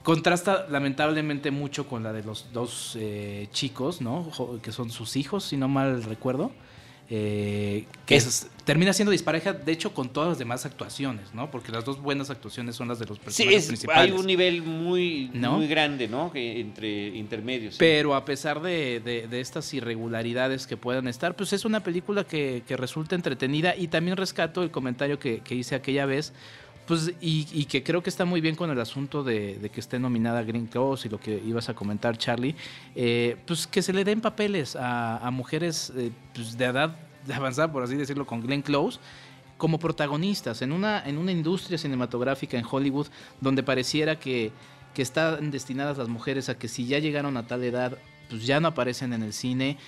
S4: Contrasta lamentablemente mucho con la de los dos eh, chicos, ¿no? Que son sus hijos, si no mal recuerdo. Eh, que termina siendo dispareja, de hecho, con todas las demás actuaciones, ¿no? Porque las dos buenas actuaciones son las de los personajes principales.
S1: Hay un nivel muy, muy grande, ¿no? entre intermedios.
S4: Pero a pesar de, estas irregularidades que puedan estar, pues es una película que, resulta entretenida y también rescato el comentario que, hice aquella vez. Pues, y, que creo que está muy bien con el asunto de, que esté nominada Green Cross y lo que ibas a comentar, Charlie, eh, pues que se le den papeles a, mujeres eh, pues de edad de avanzar, por así decirlo, con Glenn Close, como protagonistas en una, en una industria cinematográfica en Hollywood donde pareciera que, que están destinadas las mujeres a que si ya llegaron a tal edad, pues ya no aparecen en el cine.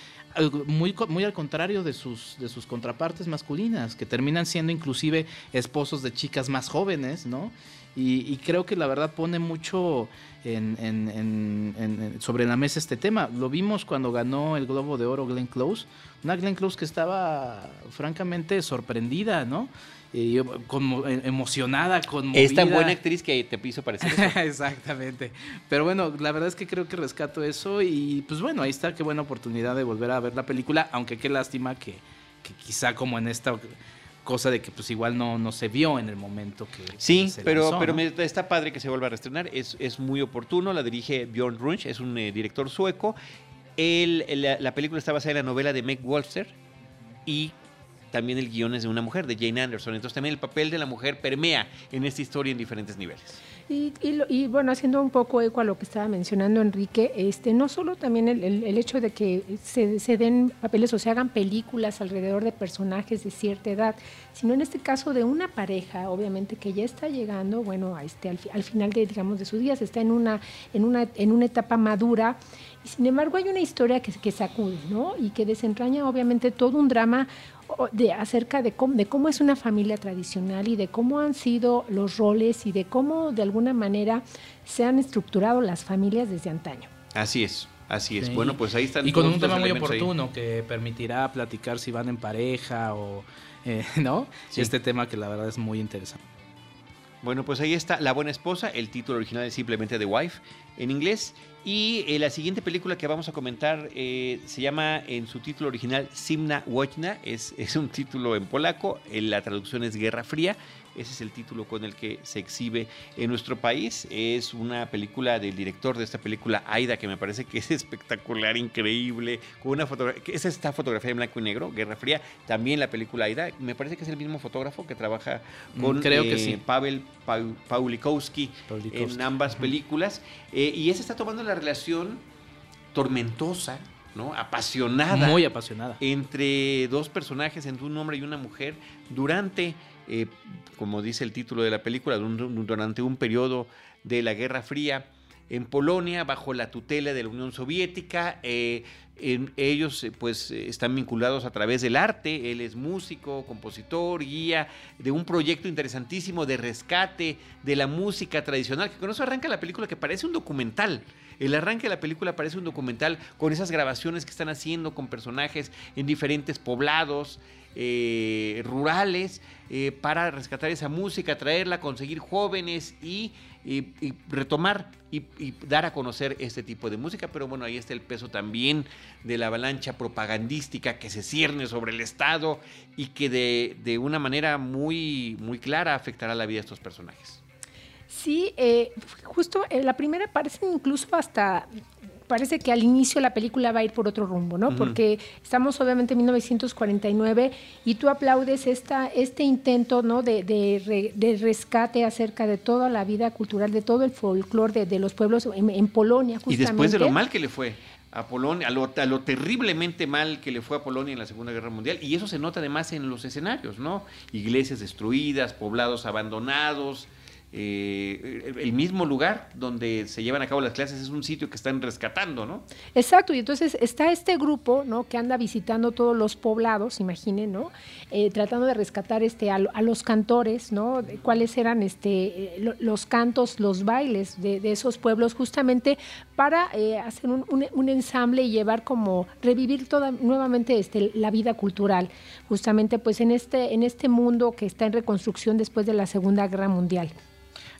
S4: Muy, muy al contrario de sus, de sus contrapartes masculinas, que terminan siendo inclusive esposos de chicas más jóvenes, ¿no? Y, creo que la verdad pone mucho sobre la mesa este tema. Lo vimos cuando ganó el Globo de Oro Glenn Close, una Glenn Close que estaba francamente sorprendida, ¿no? Y como, e, emocionada, conmovida.
S1: Es tan buena actriz que te piso parecer eso.
S4: Exactamente. Pero bueno, la verdad es que creo que rescato eso y pues bueno, ahí está, qué buena oportunidad de volver a ver la película, aunque qué lástima que, que quizá como en esta cosa de que pues igual no, no se vio en el momento que
S1: sí pero pero está padre que se vuelva a reestrenar es, es muy oportuno la dirige Bjorn Runch es un eh, director sueco el, la, película está basada en la novela de Meg Wolfster y también el guion es de una mujer, de Jane Anderson. Entonces también el papel de la mujer permea en esta historia en diferentes niveles.
S3: Y, y, bueno, haciendo un poco eco a lo que estaba mencionando Enrique, este, no solo también el, el, hecho de que se, den papeles o se hagan películas alrededor de personajes de cierta edad, sino en este caso de una pareja, obviamente que ya está llegando, bueno, a este, al, al, final de, digamos, de sus días, está en una, en una, en una etapa madura, y sin embargo hay una historia que, que sacude, ¿no? Y que desentraña obviamente todo un drama de, acerca de cómo, de cómo es una familia tradicional y de cómo han sido los roles y de cómo de alguna manera se han estructurado las familias desde antaño.
S1: Así es. Así es. Bueno, pues ahí están.
S4: Y con un tema muy oportuno que permitirá platicar si van en pareja o, eh, ¿no? Este tema que la verdad es muy interesante.
S1: Bueno, pues ahí está La Buena Esposa. El título original es simplemente The Wife en inglés. Y eh, la siguiente película que vamos a comentar eh, se llama en su título original Simna Wojna, es, es un título en polaco, en la traducción es Guerra Fría, ese es el título con el que se exhibe en nuestro país. Es una película del director de esta película, Aida, que me parece que es espectacular, increíble. Con una fotografía. Es esta fotografía en blanco y negro, Guerra Fría. También la película Aida. Me parece que es el mismo fotógrafo que trabaja mm, con
S4: Creo que eh,
S1: Pavel Paulikowski, en ambas películas. Eh, y ese está tomando la relación tormentosa ¿no? apasionada.
S4: Muy apasionada.
S1: Entre dos personajes, entre un hombre y una mujer, durante eh, como dice el título de la película, durante un periodo de la Guerra Fría en Polonia bajo la tutela de la Unión Soviética. Eh, ellos eh, pues están vinculados a través del arte. Él es músico, compositor, guía de un proyecto interesantísimo de rescate de la música tradicional, que con eso arranca la película que parece un documental. El arranque de la película parece un documental con esas grabaciones que están haciendo con personajes en diferentes poblados. Eh, rurales eh, para rescatar esa música, traerla, conseguir jóvenes y, retomar y, dar a conocer este tipo de música. Pero bueno, ahí está el peso también de la avalancha propagandística que se cierne sobre el Estado y que de, de una manera muy, muy clara afectará la vida de estos personajes.
S3: Sí, eh, justo la primera parece incluso hasta parece que al inicio la película va a ir por otro rumbo, ¿no? Porque estamos obviamente en 1949 y tú aplaudes esta, este intento, ¿no? De, de, rescate acerca de toda la vida cultural, de todo el folclore de, los pueblos en, Polonia,
S1: justamente. Y después de lo mal que le fue a Polonia, a lo, a lo, terriblemente mal que le fue a Polonia en la Segunda Guerra Mundial, y eso se nota además en los escenarios, ¿no? Iglesias destruidas, poblados abandonados, eh, el mismo lugar donde se llevan a cabo las clases es un sitio que están rescatando, ¿no?
S3: Exacto, y entonces está este grupo, ¿no? Que anda visitando todos los poblados, imaginen, ¿no? Eh, tratando de rescatar este, a, los cantores, ¿no? Cuáles eran este, eh, los cantos, los bailes de, esos pueblos, justamente para hacer un, ensamble y llevar como, revivir toda, nuevamente este, la vida cultural, justamente pues en este, en este mundo que está en reconstrucción después de la Segunda Guerra Mundial.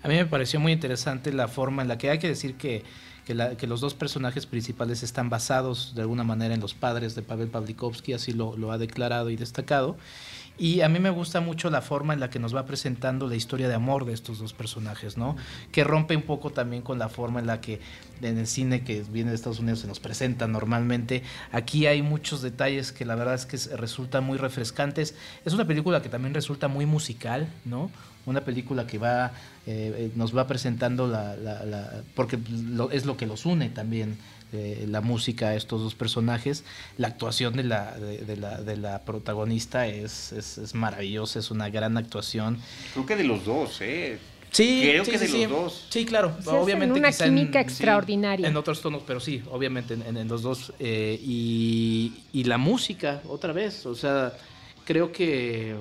S4: A mí me pareció muy interesante la forma en la que hay que decir que, que, los dos personajes principales están basados de alguna manera en los padres de Pavel Pavlikovsky, así lo, lo ha declarado y destacado. Y a mí me gusta mucho la forma en la que nos va presentando la historia de amor de estos dos personajes, ¿no? Que rompe un poco también con la forma en la que en el cine que viene de Estados Unidos se nos presenta normalmente. Aquí hay muchos detalles que la verdad es que resultan muy refrescantes. Es una película que también resulta muy musical, ¿no? Una película que va, eh, eh, nos va presentando la, la, porque es lo que los une también la música a estos dos personajes. La actuación de la, de, la, de la protagonista es, es, maravillosa, es una gran actuación.
S1: Creo que de los dos, ¿eh?
S4: Sí,
S1: Creo
S4: sí,
S1: que
S4: sí,
S1: de
S4: sí.
S1: los dos.
S4: Sí, claro.
S3: Se hacen
S4: obviamente
S3: una
S4: quizá
S3: química
S4: en,
S3: extraordinaria.
S4: en otros tonos, pero sí, obviamente en, en los dos. eh, y, y la música, otra vez. O sea, creo que.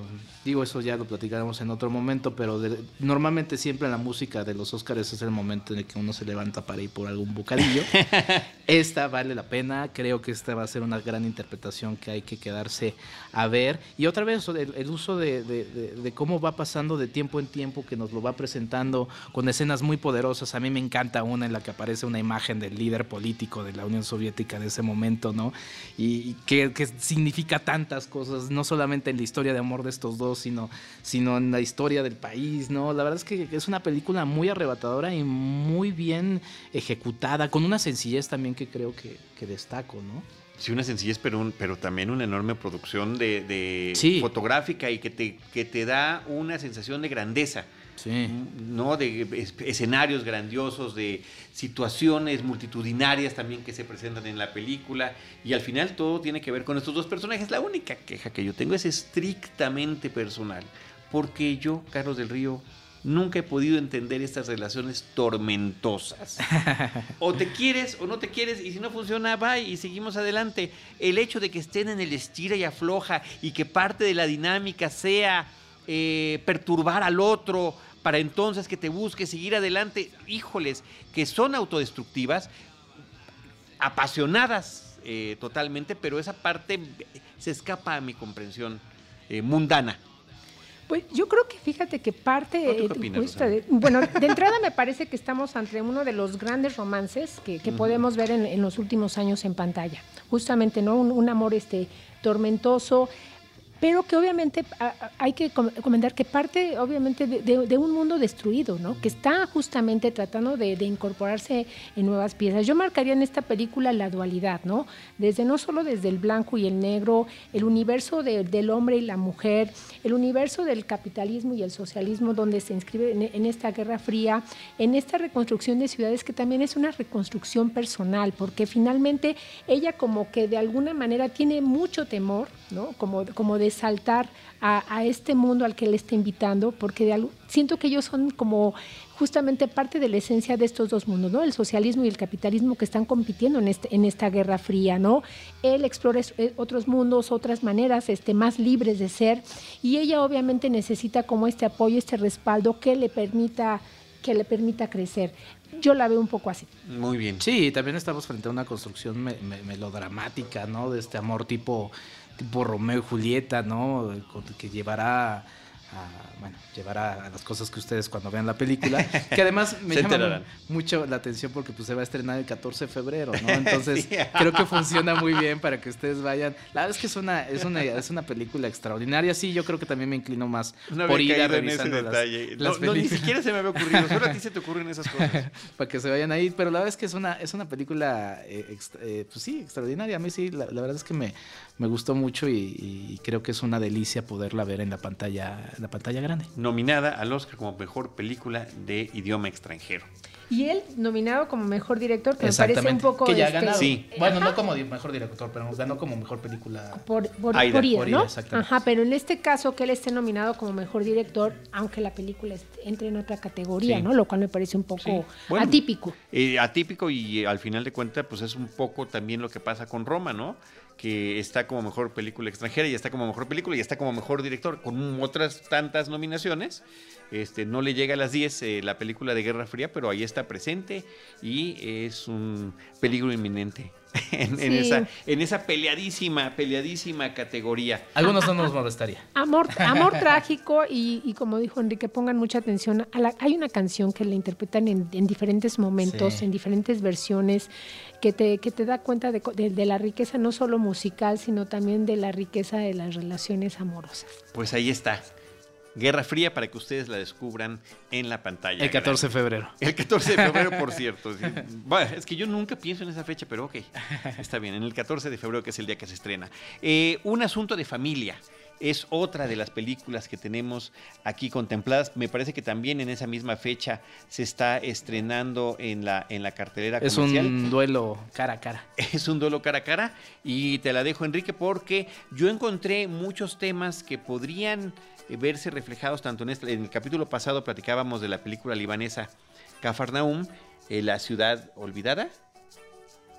S4: Digo, eso ya lo platicaremos en otro momento, pero de- normalmente siempre en la música de los Oscars es el momento en el que uno se levanta para ir por algún bocadillo. esta vale la pena, creo que esta va a ser una gran interpretación que hay que quedarse a ver. Y otra vez, el, el uso de, de- de- de cómo va pasando de tiempo en tiempo, que nos lo va presentando con escenas muy poderosas. A mí me encanta una en la que aparece una imagen del líder político de la Unión Soviética de ese momento, ¿no? Y, y que, que significa tantas cosas, no solamente en la historia de amor de estos dos, sino, sino en la historia del país, ¿no? La verdad es que es una película muy arrebatadora y muy bien ejecutada, con una sencillez también que creo que, que destaco, ¿no?
S1: Sí, una sencillez, pero, un- pero también una enorme producción de, de
S4: Sí.
S1: fotográfica y que te, que te da una sensación de grandeza.
S4: Sí.
S1: ¿no? De es- escenarios grandiosos, de situaciones multitudinarias también que se presentan en la película. Y al final todo tiene que ver con estos dos personajes. La única queja que yo tengo es estrictamente personal. Porque yo, Carlos del Río, nunca he podido entender estas relaciones tormentosas. O te quieres o no te quieres y si no funciona, bye y seguimos adelante. El hecho de que estén en el estira y afloja y que parte de la dinámica sea eh, perturbar al otro para entonces que te busque seguir adelante, híjoles, que son autodestructivas, apasionadas eh, totalmente, pero esa parte se escapa a mi comprensión eh, mundana.
S3: Pues yo creo que fíjate que parte.
S1: ¿O tú qué
S3: eh,
S1: opinas,
S3: de- bueno, de entrada me parece que estamos ante uno de los grandes romances que, que podemos ver en, en los últimos años en pantalla. Justamente, ¿no? Un, un amor este, tormentoso. Pero que obviamente hay que com- comentar que parte obviamente de, un mundo destruido, ¿no? Que está justamente tratando de, incorporarse en nuevas piezas. Yo marcaría en esta película la dualidad, ¿no? Desde no solo desde el blanco y el negro, el universo de- del hombre y la mujer, el universo del capitalismo y el socialismo donde se inscribe en, en esta guerra fría, en esta reconstrucción de ciudades que también es una reconstrucción personal, porque finalmente ella como que de alguna manera tiene mucho temor, ¿no? Como, como de saltar a, a este mundo al que le está invitando, porque de algo- siento que ellos son como justamente parte de la esencia de estos dos mundos, ¿no? El socialismo y el capitalismo que están compitiendo en, este, en esta guerra fría, ¿no? Él explora eh, otros mundos, otras maneras este, más libres de ser y ella obviamente necesita como este apoyo, este respaldo que le permita que le permita crecer. Yo la veo un poco así.
S1: Muy bien.
S4: Sí, también estamos frente a una construcción me- me- melodramática, ¿no? De este amor tipo, tipo Romeo y Julieta, ¿no? Que llevará a, bueno, llevará a las cosas que ustedes cuando vean la película, que además me llama mucho la atención porque pues se va a estrenar el 14 de febrero, ¿no? Entonces
S1: Sí.
S4: creo que funciona muy bien para que ustedes vayan. La verdad es que es una, es una, es una película extraordinaria. Sí, yo creo que también me inclino más
S1: No
S4: por ir revisando las, las
S1: No, no, ni siquiera se me había ocurrido. Solo a ti se te ocurren esas cosas.
S4: para que se vayan ahí. Pero la verdad es que es una, es una película, eh, eh, pues sí, extraordinaria. A mí sí, la, la verdad es que me, me gustó mucho y, y creo que es una delicia poderla ver en la pantalla, en la pantalla grande.
S1: Nominada al Oscar como mejor película de idioma extranjero.
S3: Y él nominado como mejor director, que me parece un poco
S4: que ya
S3: este,
S4: ganado.
S1: Sí.
S4: Bueno,
S3: Ajá.
S4: no como mejor director, pero ganó como mejor película.
S3: por, por,
S1: Aida.
S3: por ida,
S4: Por ida,
S3: ¿no?
S4: exactamente.
S3: Ajá, pero en este caso que él esté nominado como mejor director, aunque la película entre en otra categoría,
S1: Sí.
S3: ¿no? Lo cual me parece un poco
S1: Sí. Bueno,
S3: atípico.
S1: Eh, atípico y eh, al final de cuentas, pues es un poco también lo que pasa con Roma, ¿no? Que está como mejor película extranjera y está como mejor película y está como mejor director, con otras tantas nominaciones. Este, no le llega a las 10 eh, la película de Guerra Fría, pero ahí está presente y es un peligro inminente en, esa, en esa peleadísima, peleadísima categoría.
S4: Algunos no nos molestaría.
S3: Amor, amor trágico y, y como dijo Enrique, pongan mucha atención. A la- hay una canción que la interpretan en, en diferentes momentos,
S4: Sí.
S3: en diferentes versiones, que te, que te da cuenta de, co- de- de la riqueza no solo musical, sino también de la riqueza de las relaciones amorosas.
S1: Pues ahí está. Guerra Fría para que ustedes la descubran en la pantalla.
S4: El 14 de febrero.
S1: El 14 de febrero, por cierto. Sí. Bueno, es que yo nunca pienso en esa fecha, pero ok. Está bien, en el 14 de febrero, que es el día que se estrena. Eh, un asunto de familia. Es otra de las películas que tenemos aquí contempladas. Me parece que también en esa misma fecha se está estrenando en la, en la cartelera
S4: Es
S1: comercial.
S4: un duelo cara a cara.
S1: Es un duelo cara a cara y te la dejo Enrique porque yo encontré muchos temas que podrían verse reflejados tanto en este, en el capítulo pasado platicábamos de la película libanesa Cafarnaum, eh, la ciudad olvidada,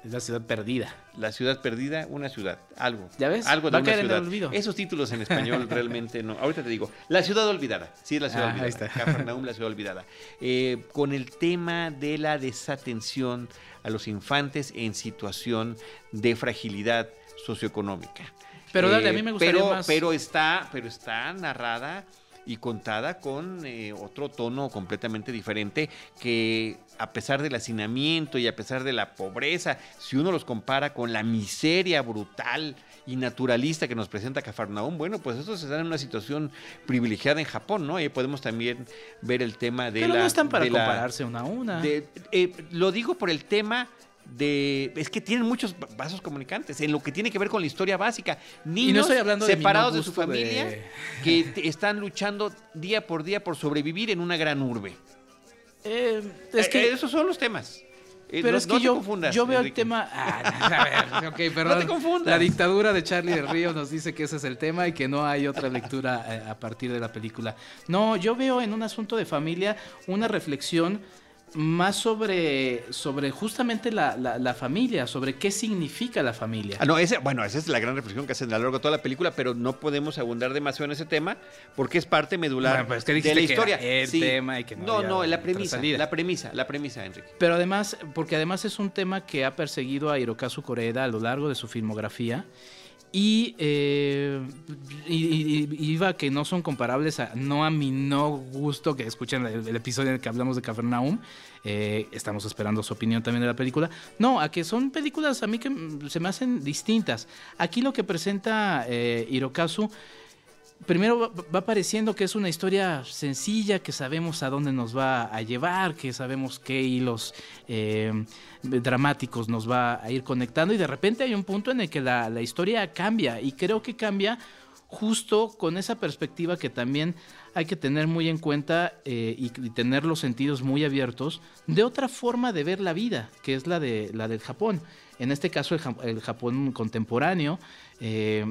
S4: es la ciudad perdida.
S1: La ciudad perdida, una ciudad, algo.
S4: ¿Ya ves?
S1: Algo de
S4: Va a
S1: una
S4: caer en el
S1: ciudad.
S4: olvido.
S1: Esos títulos en español realmente no. Ahorita te digo, la ciudad olvidada. Sí, es la ciudad
S4: Ah, ahí
S1: olvidada.
S4: está.
S1: Cafarnaum, la ciudad olvidada. Eh, con el tema de la desatención a los infantes en situación de fragilidad socioeconómica. Eh,
S4: Pero dale, a mí me gustaría
S1: pero,
S4: más-
S1: Pero está, pero está narrada y contada con eh, otro tono completamente diferente que a pesar del hacinamiento y a pesar de la pobreza, si uno los compara con la miseria brutal y naturalista que nos presenta Cafarnaum, bueno, pues estos están en una situación privilegiada en Japón, ¿no? Y podemos también ver el tema de
S4: Pero
S1: la...
S4: no están para
S1: la-
S4: compararse una a una.
S1: de- eh, lo digo por el tema de es que tienen muchos va- vasos comunicantes en lo que tiene que ver con la historia básica niños
S4: estoy hablando de mi
S1: separados
S4: no
S1: de su
S4: de-
S1: familia que están luchando día por día por sobrevivir en una gran urbe
S4: Eh, es
S1: Eh,
S4: que,
S1: eh, esos son los temas Eh,
S4: pero
S1: no-
S4: es que yo,
S1: confundas,
S4: yo veo el tema. Ah, a ver, ok, perdón.
S1: No te confundas.
S4: La dictadura de Charlie del Río nos dice que ese es el tema y que no hay otra lectura a partir de la película. No, yo veo en un asunto de familia una reflexión más sobre, sobre justamente la, la- la familia, sobre qué significa la familia.
S1: Ah, no, ese, bueno, esa es la gran reflexión que hacen a lo largo de toda la película, pero no podemos abundar demasiado en ese tema porque es parte medular
S4: Bueno, pues
S1: de la
S4: que
S1: historia.
S4: era el tema y que no
S1: no, no, la premisa, la premisa, la premisa, Enrique.
S4: Pero además, porque además es un tema que ha perseguido a Hirokazu Koreeda a lo largo de su filmografía. Y, eh, y- iba que no son comparables a, no a mi no gusto, que escuchen el, episodio en el que hablamos de Capernaum. eh, estamos esperando su opinión también de la película. No, a que son películas a mí que mm, se me hacen distintas. Aquí lo que presenta eh, Hirokazu primero va, pareciendo que es una historia sencilla, que sabemos a dónde nos va a llevar, que sabemos qué hilos eh, dramáticos nos va a ir conectando y de repente hay un punto en el que la, historia cambia y creo que cambia justo con esa perspectiva que también hay que tener muy en cuenta eh, y, tener los sentidos muy abiertos de otra forma de ver la vida, que es la, de, la del Japón. En este caso el Japón contemporáneo. eh,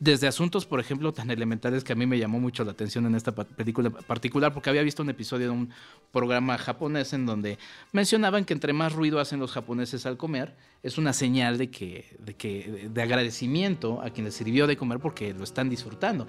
S4: desde asuntos, por ejemplo, tan elementales que a mí me llamó mucho la atención en esta película particular, porque había visto un episodio de un programa japonés en donde mencionaban que entre más ruido hacen los japoneses al comer, es una señal de que, de que, de agradecimiento a quien les sirvió de comer porque lo están disfrutando.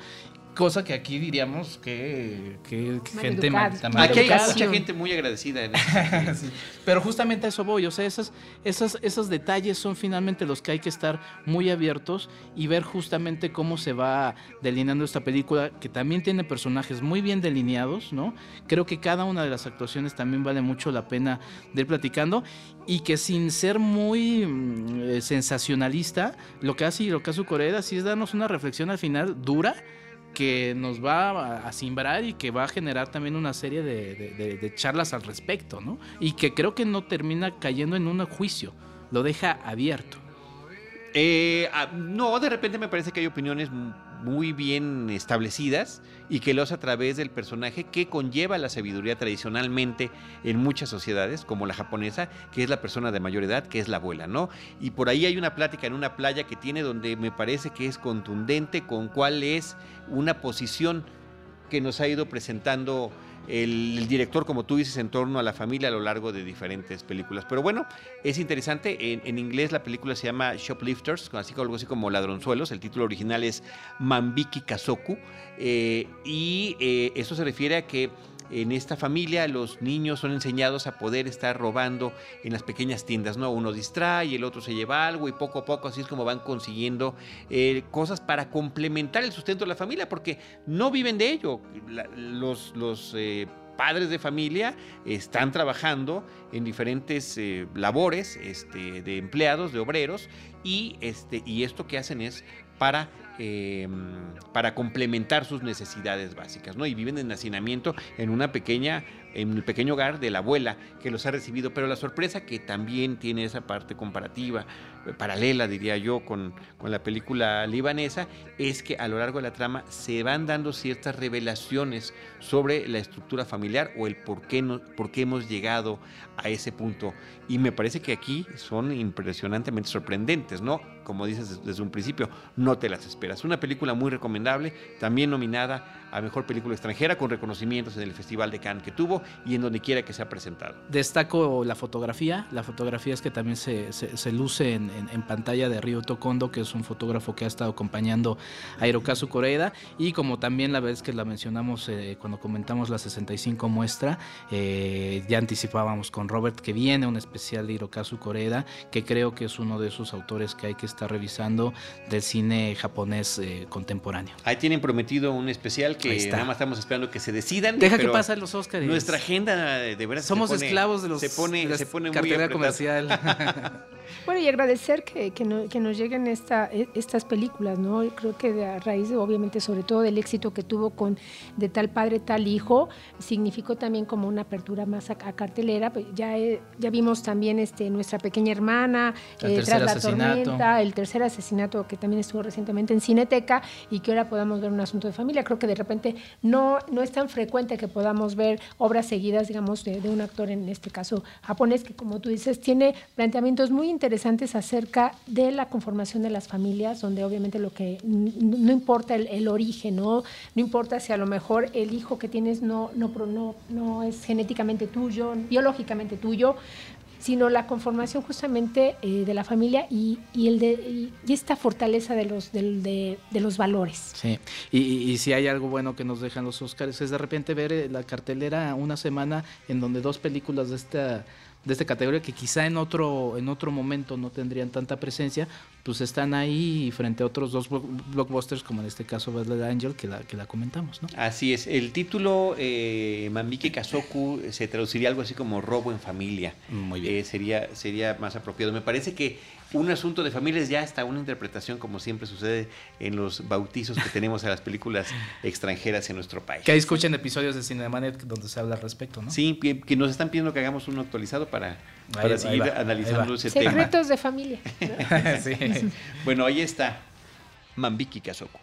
S4: Cosa que aquí diríamos que, que gente mal-
S1: Aquí hay mucha gente muy agradecida en este
S4: Sí, Pero justamente a eso voy, o sea, esas, esas, esos detalles son finalmente los que hay que estar muy abiertos y ver justamente cómo se va delineando esta película, que también tiene personajes muy bien delineados, ¿no? Creo que cada una de las actuaciones también vale mucho la pena de ir platicando y que sin ser muy mm, eh, sensacionalista, lo que hace Hirokazu Koreeda sí es darnos una reflexión al final dura que nos va a, simbrar y que va a generar también una serie de, de- charlas al respecto, ¿no? Y que creo que no termina cayendo en un juicio, lo deja abierto.
S1: Eh, ah, no, de repente me parece que hay opiniones muy bien establecidas y que lo hace a través del personaje que conlleva la sabiduría tradicionalmente en muchas sociedades, como la japonesa, que es la persona de mayor edad, que es la abuela, ¿no? Y por ahí hay una plática en una playa que tiene donde me parece que es contundente con cuál es una posición que nos ha ido presentando el, director, como tú dices, en torno a la familia a lo largo de diferentes películas. Pero bueno, es interesante. En, inglés la película se llama Shoplifters, así algo así como Ladronzuelos. El título original es Mambiki Kazoku. eh, y eh, eso se refiere a que en esta familia los niños son enseñados a poder estar robando en las pequeñas tiendas, ¿no? Uno distrae, el otro se lleva algo y poco a poco así es como van consiguiendo eh, cosas para complementar el sustento de la familia, porque no viven de ello. Los eh, padres de familia están trabajando en diferentes eh, labores este, de empleados, de obreros, y, este, y esto que hacen es para, eh, para complementar sus necesidades básicas, ¿no? Y viven en hacinamiento en una pequeña, en el pequeño hogar de la abuela que los ha recibido, pero la sorpresa que también tiene esa parte comparativa, eh, paralela, diría yo, con, con la película libanesa, es que a lo largo de la trama se van dando ciertas revelaciones sobre la estructura familiar o el por qué, no, por qué hemos llegado a ese punto. Y me parece que aquí son impresionantemente sorprendentes, ¿no? Como dices des- desde un principio, no te las esperas. Una película muy recomendable, también nominada a Mejor Película Extranjera con reconocimientos en el Festival de Cannes que tuvo y en donde quiera que sea presentado.
S4: Destaco la fotografía. La fotografía es que también se, se, luce en, en, pantalla de Ryo Tokondo, que es un fotógrafo que ha estado acompañando a Hirokazu Koreeda. Y como también la vez que la mencionamos eh, cuando comentamos la 65 muestra, eh, ya anticipábamos con Robert que viene un especial de Hirokazu Koreeda, que creo que es uno de esos autores que hay que estar revisando del cine japonés eh, contemporáneo.
S1: Ahí tienen prometido un especial que nada más estamos esperando que se decidan.
S4: Deja que pasen los Oscars.
S1: Nuestra agenda de verdad
S4: Somos esclavos de los
S1: se pone, se pone
S4: muy comercial.
S3: Bueno, y agradecer que, que, nos lleguen esta, e, estas películas, ¿no? Creo que a raíz, de, obviamente, sobre todo del éxito que tuvo con De tal padre, tal hijo, significó también como una apertura más a, cartelera. Pues ya, eh, ya vimos también este, Nuestra Pequeña Hermana,
S4: eh, Tras la Tormenta,
S3: el tercer asesinato que también estuvo recientemente en Cineteca y que ahora podamos ver un asunto de familia. Creo que de repente no, no es tan frecuente que podamos ver obras seguidas, digamos, de, un actor, en este caso japonés, que como tú dices, tiene planteamientos muy interesantes acerca de la conformación de las familias, donde obviamente lo que no importa el, origen, ¿no? no importa si a lo mejor el hijo que tienes no, no, no, no es genéticamente tuyo, biológicamente tuyo, sino la conformación justamente eh, de la familia y, y el de, y, esta fortaleza de los, de, de, los valores.
S4: Sí, y, y, si hay algo bueno que nos dejan los Oscars es de repente ver eh, la cartelera una semana en donde dos películas de esta de esta categoría que quizá en otro, en otro momento no tendrían tanta presencia, pues están ahí frente a otros dos blockbusters, como en este caso Battle Angel, que la, que la comentamos. ¿no?
S1: Así es. El título eh, Mamiki Kazoku se traduciría algo así como robo en familia.
S4: Muy bien.
S1: Eh, sería, sería más apropiado. Me parece que un asunto de familia es ya hasta una interpretación, como siempre sucede en los bautizos que tenemos a las películas extranjeras en nuestro país.
S4: Que ahí escuchen episodios de Cinemanet donde se habla al respecto, ¿no?
S1: Sí, que nos están pidiendo que hagamos uno actualizado para, para seguir analizando ese tema.
S3: Secretos de familia.
S1: sí. bueno, ahí está Mambiki Kazoku.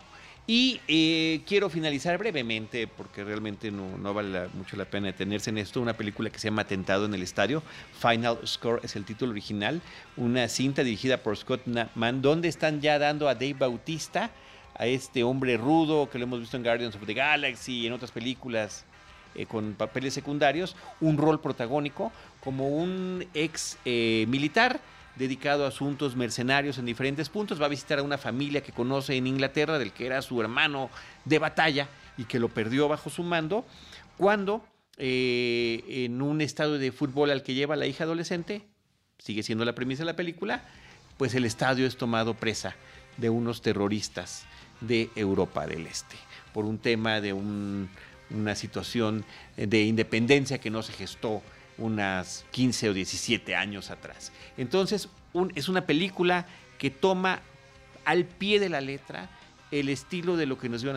S1: Y eh, quiero finalizar brevemente, porque realmente no, vale mucho la pena detenerse en esto, una película que se llama Atentado en el Estadio. Final Score es el título original. Una cinta dirigida por Scott Mann, donde están ya dando a Dave Bautista, a este hombre rudo que lo hemos visto en Guardians of the Galaxy y en otras películas eh, con papeles secundarios, un rol protagónico como un ex eh, militar dedicado a asuntos mercenarios en diferentes puntos. Va a visitar a una familia que conoce en Inglaterra, del que era su hermano de batalla y que lo perdió bajo su mando, cuando eh, en un estadio de fútbol al que lleva la hija adolescente, sigue siendo la premisa de la película, pues el estadio es tomado presa de unos terroristas de Europa del Este, por un tema de una situación de independencia que no se gestó unas 15 o 17 años atrás. Entonces, es una película que toma al pie de la letra el estilo de lo que nos dio,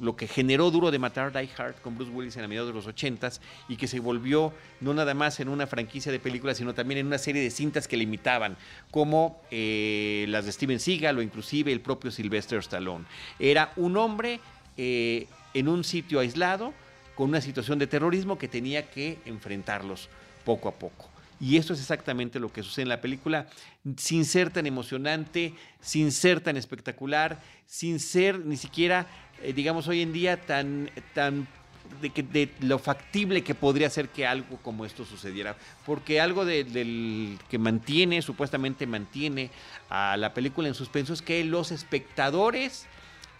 S1: lo que generó Duro de Matar Die Hard con Bruce Willis en la mediados de los 80 y que se volvió no nada más en una franquicia de películas, sino también en una serie de cintas que le imitaban, como eh, las de Steven Seagal o inclusive el propio Sylvester Stallone. Era un hombre eh, en un sitio aislado con una situación de terrorismo que tenía que enfrentarlos poco a poco. Y eso es exactamente lo que sucede en la película, sin ser tan emocionante, sin ser tan espectacular, sin ser ni siquiera, eh, digamos, hoy en día tan, tan de, que, de, lo factible que podría ser que algo como esto sucediera. Porque algo del que mantiene, supuestamente mantiene a la película en suspenso es que los espectadores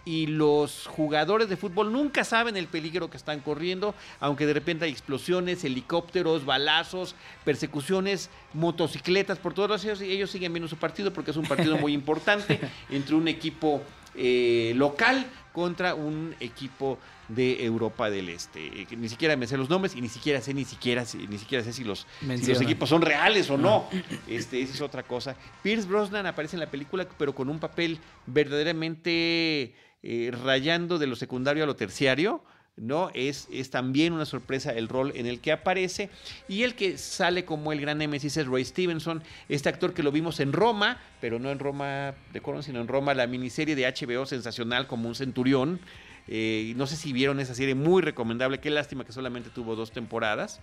S1: y los jugadores de fútbol nunca saben el peligro que están corriendo, aunque de repente hay explosiones, helicópteros, balazos, persecuciones, motocicletas, por todos ellos, ellos siguen viendo su partido porque es un partido muy importante entre un equipo eh, local contra un equipo de Europa del Este. Eh, ni siquiera me sé los nombres y ni siquiera sé ni siquiera ni siquiera sé si los, si los equipos son reales o no. Este, esa es otra cosa. Pierce Brosnan aparece en la película, pero con un papel verdaderamente eh, rayando de lo secundario a lo terciario. ¿no? Es, es, también una sorpresa el rol en el que aparece. Y el que sale como el gran Nemesis es Roy Stevenson, este actor que lo vimos en Roma, pero no en Roma de sino en Roma, la miniserie de HBO sensacional como un centurión. Eh, no sé si vieron esa serie muy recomendable, qué lástima que solamente tuvo dos temporadas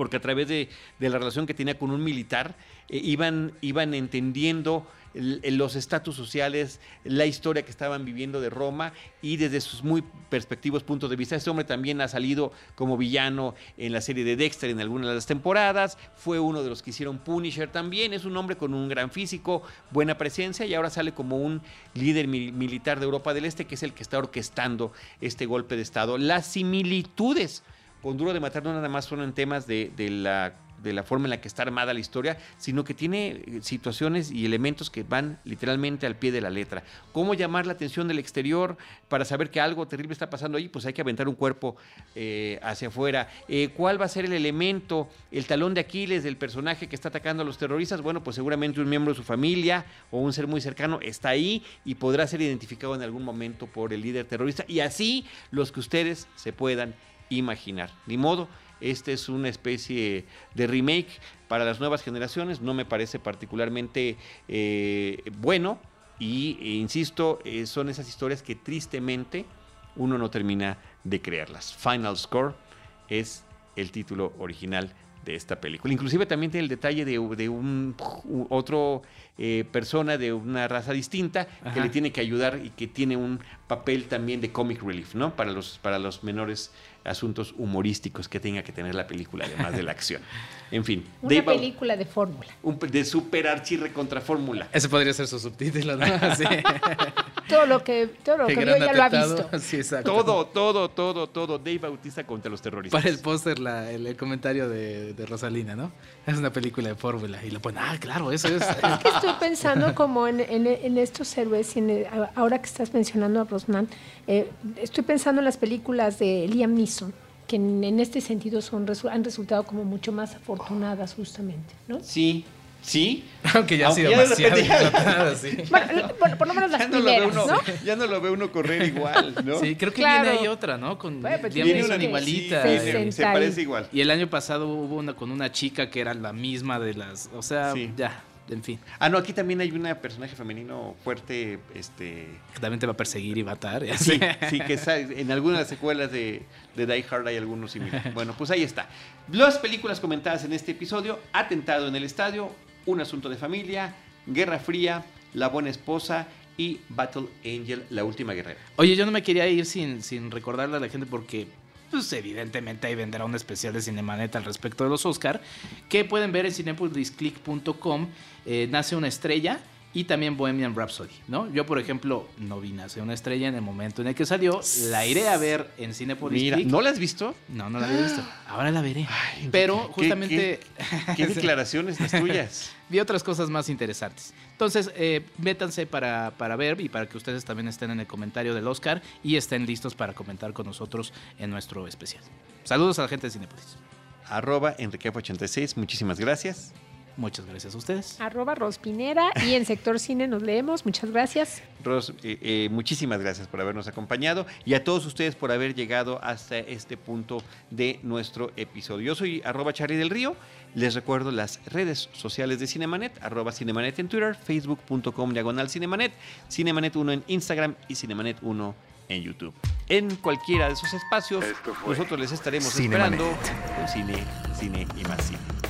S1: porque a través de, la relación que tenía con un militar, eh, iban, iban entendiendo los estatus sociales, la historia que estaban viviendo de Roma y desde sus muy perspectivos puntos de vista. Este hombre también ha salido como villano en la serie de Dexter en algunas de las temporadas, fue uno de los que hicieron Punisher también, es un hombre con un gran físico, buena presencia y ahora sale como un líder militar de Europa del Este que es el que está orquestando este golpe de Estado. Las similitudes con Duro de Matar no nada más son en temas de, la de la forma en la que está armada la historia, sino que tiene eh, situaciones y elementos que van literalmente al pie de la letra. ¿Cómo llamar la atención del exterior para saber que algo terrible está pasando ahí? Pues hay que aventar un cuerpo eh, hacia afuera. Eh, ¿Cuál va a ser el elemento, el talón de Aquiles del personaje que está atacando a los terroristas? Bueno, pues seguramente un miembro de su familia o un ser muy cercano está ahí y podrá ser identificado en algún momento por el líder terrorista. Y así los que ustedes se puedan imaginar. Ni modo, este es una especie de remake para las nuevas generaciones, no me parece particularmente eh, bueno y, e insisto, eh, son esas historias que tristemente uno no termina de creerlas. Final Score es el título original de esta película. Inclusive también tiene el detalle de, un otro eh, persona de una raza distinta que le tiene que ayudar y que tiene un papel también de comic relief, ¿no? Para los, para los menores asuntos humorísticos que tenga que tener la película, además de la acción. En fin.
S3: Una película de fórmula.
S1: de super archirre contra fórmula.
S4: Ese podría ser su subtítulo, ¿no? Sí.
S3: todo lo que, todo lo que vio ya lo ha visto.
S1: Sí, exacto. Todo, todo, todo, todo. Dave Bautista contra los terroristas.
S4: Para el póster, el, comentario de, Rosalina, ¿no? Es una película de fórmula. Y lo ponen, ah, claro, eso es.
S3: es que estoy pensando como en, en, estos héroes, y ahora que estás mencionando a Rosman, eh, estoy pensando en las películas de Liam Neeson que en, este sentido son, han resultado como mucho más afortunadas justamente, ¿no?
S1: Sí, Sí.
S4: Aunque ya ha sido demasiado
S3: bueno, por, lo menos las ya primeras, no,
S1: ¿no? Ya no lo ve uno correr igual, ¿no?
S4: Sí, creo que viene ahí otra, ¿no? Con
S1: pues, viene una igualita. Sí, se parece igual.
S4: Y el año pasado hubo una con una chica que era la misma de las, o sea, ya en fin.
S1: Ah, no, aquí también hay un personaje femenino fuerte, este...
S4: Que también te va a perseguir y matar.
S1: Sí, sí, que en algunas secuelas de, de Die Hard hay algunos similares. Bueno, pues ahí está. Las películas comentadas en este episodio, Atentado en el Estadio, Un Asunto de Familia, Guerra Fría, La Buena Esposa y Battle Angel, La Última Guerrera.
S4: Oye, yo no me quería ir sin, sin recordarle a la gente porque pues evidentemente ahí vendrá un especial de Cinemanet al respecto de los Oscar, que pueden ver en cinepolisclick.com, eh, Nace una estrella y también Bohemian Rhapsody, ¿no? Yo, por ejemplo, no vi Nace una estrella en el momento en el que salió, la iré a ver en Cinepolis Mira,
S1: ¿no la has visto?
S4: No, no la había visto. Ahora la veré. Pero justamente...
S1: ¿Qué, declaraciones las tuyas?
S4: vi otras cosas más interesantes. Entonces, eh, métanse para, para, ver y para que ustedes también estén en el comentario del Oscar y estén listos para comentar con nosotros en nuestro especial. Saludos a la gente de Cinepolis.
S1: Arroba Enrique86, muchísimas gracias.
S4: Muchas gracias a ustedes.
S3: Arroba Rospinera y en Sector Cine nos leemos. Muchas gracias.
S1: Ros, eh, eh, muchísimas gracias por habernos acompañado y a todos ustedes por haber llegado hasta este punto de nuestro episodio. Yo soy arroba Charlie del Río. Les recuerdo las redes sociales de Cinemanet, arroba Cinemanet en Twitter, facebook.com diagonal Cinemanet, Cinemanet1 en Instagram y Cinemanet1 en YouTube. En cualquiera de esos espacios, nosotros les estaremos esperando con cine, cine y más cine.